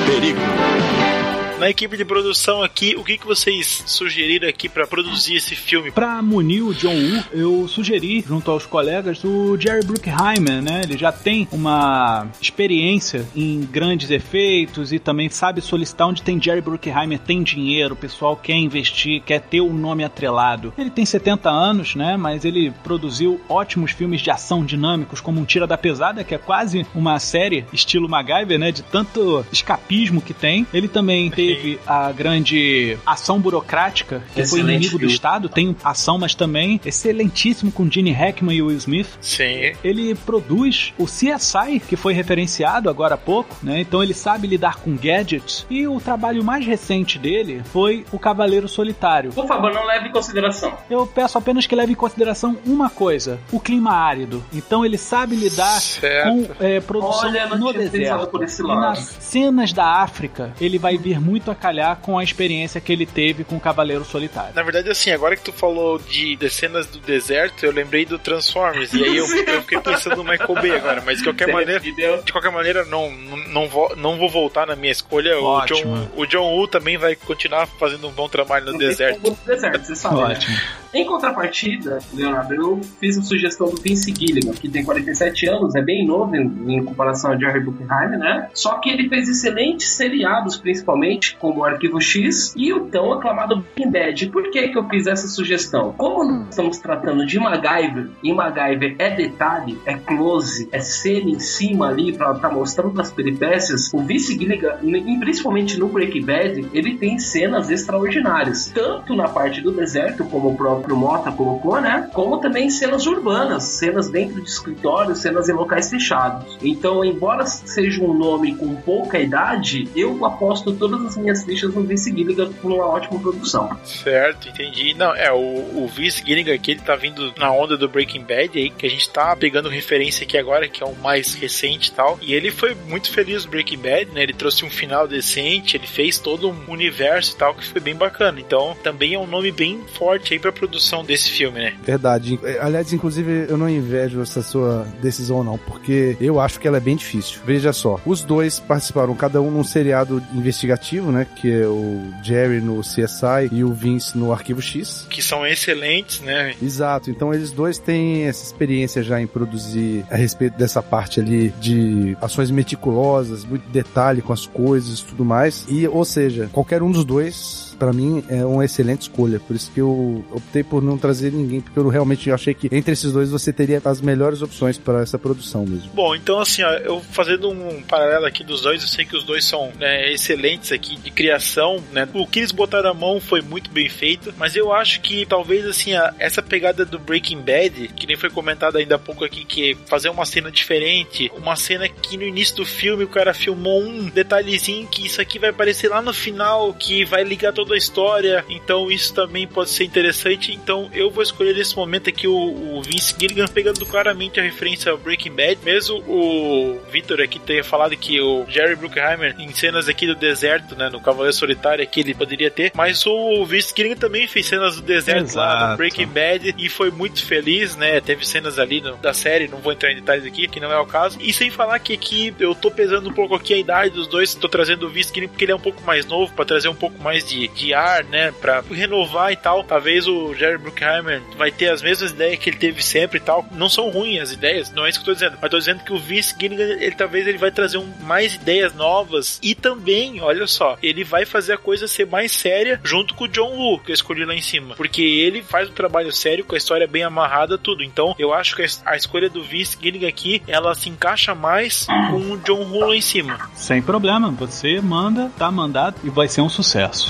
Perigo. Na equipe de produção aqui, o que, que vocês sugeriram aqui para produzir esse filme? Pra munir o John Woo, eu sugeri, junto aos colegas, o Jerry Bruckheimer, né? Ele já tem uma experiência em grandes efeitos e também sabe solicitar onde tem Jerry Bruckheimer, tem dinheiro, o pessoal quer investir, quer ter o nome atrelado. Ele tem 70 anos, né? Mas ele produziu ótimos filmes de ação dinâmicos, como um Tira da Pesada, que é quase uma série estilo MacGyver, né? De tanto escapismo que tem. Ele também teve a grande ação burocrática, que foi Excelente inimigo do filme. Estado. Tem ação, mas também excelentíssimo com Gene Hackman e Will Smith. Sim. Ele produz o CSI, que foi referenciado agora há pouco, né? Então ele sabe lidar com gadgets. E o trabalho mais recente dele foi o Cavaleiro Solitário. Por favor, não leve em consideração. Eu peço apenas que leve em consideração uma coisa: o clima árido. Então ele sabe lidar Certo. com é, produção Olha, no deserto. por esse E lado. nas cenas da África, ele vai vir muito a calhar com a experiência que ele teve com o Cavaleiro Solitário. Na verdade, assim, agora que tu falou de, de cenas do deserto, eu lembrei do Transformers. E aí eu, eu fiquei pensando no Michael Bay agora. Mas de qualquer Você maneira, de qualquer maneira, não, não, vou, não vou voltar na minha escolha. O. John, o John Woo também vai continuar fazendo um bom trabalho no tem deserto. no deserto, você sabe. né? Ótimo. Em contrapartida, Leonardo, eu fiz a sugestão do Vince Gilligan, que tem 47 anos, é bem novo em, em comparação a Jerry Bruckheimer, né? Só que ele fez excelentes seriados, principalmente, como o Arquivo X e o tão aclamado Breaking Bad. Por que, que eu fiz essa sugestão? Como estamos tratando de MacGyver, e MacGyver é detalhe, é close, é cena em cima ali pra estar mostrando as peripécias, o Vince Gilligan, principalmente no Breaking Bad, ele tem cenas extraordinárias, tanto na parte do deserto, como o próprio Mota colocou, né? Como também cenas urbanas, cenas dentro de escritórios, cenas em locais fechados. Então, embora seja um nome com pouca idade, eu aposto todas as minhas fichas no Vince Gilligan com uma ótima produção. Certo, entendi. Não, é, o, o Vince Gilligan aqui, ele tá vindo na onda do Breaking Bad aí, que a gente tá pegando referência aqui agora, que é o mais recente e tal. E ele foi muito feliz no Breaking Bad, né? Ele trouxe um final decente, ele fez todo um universo e tal, que foi bem bacana. Então, também é um nome bem forte aí pra produção desse filme, né? Verdade. É, Aliás, inclusive, eu não invejo essa sua decisão, não, porque eu acho que ela é bem difícil. Veja só, os dois participaram, cada um num seriado investigativo, né? Que é o Jerry no CSI e o Vince no Arquivo X. Que são excelentes, né? Exato, então eles dois têm essa experiência já em produzir a respeito dessa parte ali de ações meticulosas, muito detalhe com as coisas e tudo mais. E, ou seja, qualquer um dos dois pra mim é uma excelente escolha. Por isso que eu optei por não trazer ninguém, porque eu realmente achei que entre esses dois você teria as melhores opções para essa produção mesmo. Bom, então assim, ó, eu fazendo um paralelo aqui dos dois, eu sei que os dois são né, excelentes aqui de criação, né? O que eles botaram a mão foi muito bem feito, mas eu acho que talvez assim, a- essa pegada do Breaking Bad, que nem foi comentado ainda há pouco aqui, que fazer uma cena diferente, uma cena que no início do filme o cara filmou um detalhezinho que isso aqui vai aparecer lá no final, que vai ligar toda a história, então isso também pode ser interessante, então eu vou escolher nesse momento aqui o, o Vince Gilligan pegando claramente a referência ao Breaking Bad, mesmo o Victor aqui tenha falado que o Jerry Bruckheimer em cenas aqui do deserto, né, no Cavaleiro Solitário aqui ele poderia ter, mas o Vince Gilligan também fez cenas do deserto lá no Exato. Breaking Bad e foi muito feliz, né, teve cenas ali no- da série, não vou entrar em detalhes aqui, que não é o caso, e sem falar que aqui eu tô pesando um pouco aqui a idade dos dois, tô trazendo o Vince Gilligan porque ele é um pouco mais novo, pra trazer um pouco mais de, de ar, né, pra renovar e tal, talvez o Jerry Bruckheimer vai ter as mesmas ideias que ele teve sempre e tal, não são ruins as ideias, não é isso que eu tô dizendo, mas tô dizendo que o Vince Gilligan, ele talvez ele vai trazer um, mais ideias novas e também, olha só, ele vai fazer a coisa ser mais séria junto com o John Woo, que eu escolhi lá em cima, porque ele faz um trabalho sério com a história bem amarrada, tudo. Então, eu acho que a, a escolha do Vince Gilligan aqui, ela se encaixa mais com o John Woo lá em cima. Sem problema, você manda, tá mandado e vai ser um sucesso.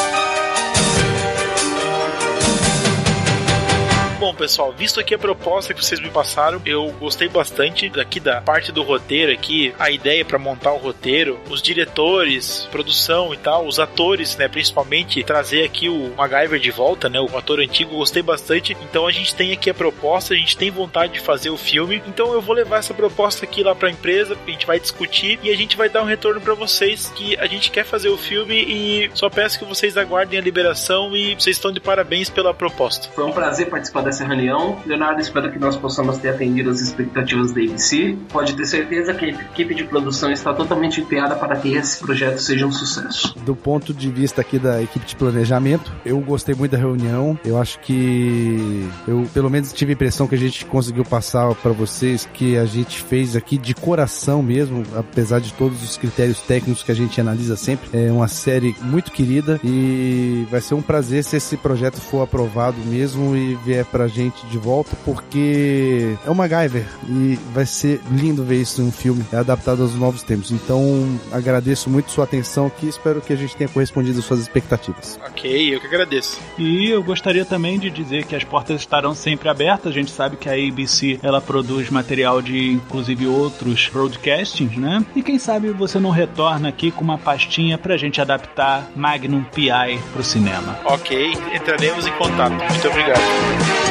Bom, pessoal, visto aqui a proposta que vocês me passaram, eu gostei bastante daqui da parte do roteiro aqui, a ideia para montar o roteiro, os diretores, produção e tal, os atores, né, principalmente trazer aqui o MacGyver de volta, né, o ator antigo, gostei bastante. Então a gente tem aqui a proposta, a gente tem vontade de fazer o filme. Então eu vou levar essa proposta aqui lá para a empresa, a gente vai discutir e a gente vai dar um retorno para vocês que a gente quer fazer o filme e só peço que vocês aguardem a liberação e vocês estão de parabéns pela proposta. Foi um prazer participar dessa reunião. Leonardo, espero que nós possamos ter atendido as expectativas da ABC. Pode ter certeza que a equipe de produção está totalmente empenhada para que esse projeto seja um sucesso. Do ponto de vista aqui da equipe de planejamento, eu gostei muito da reunião. Eu acho que eu, pelo menos, tive a impressão que a gente conseguiu passar para vocês que a gente fez aqui de coração mesmo, apesar de todos os critérios técnicos que a gente analisa sempre. É uma série muito querida e vai ser um prazer se esse projeto for aprovado mesmo e vier pra gente de volta, porque é uma MacGyver e vai ser lindo ver isso em um filme adaptado aos novos tempos. Então, agradeço muito sua atenção aqui espero que a gente tenha correspondido às suas expectativas. Ok, eu que agradeço. E eu gostaria também de dizer que as portas estarão sempre abertas. A gente sabe que a ABC ela produz material de inclusive outros broadcastings, né? E quem sabe você não retorna aqui com uma pastinha pra gente adaptar Magnum PI pro cinema. Ok, entraremos em contato. Muito obrigado.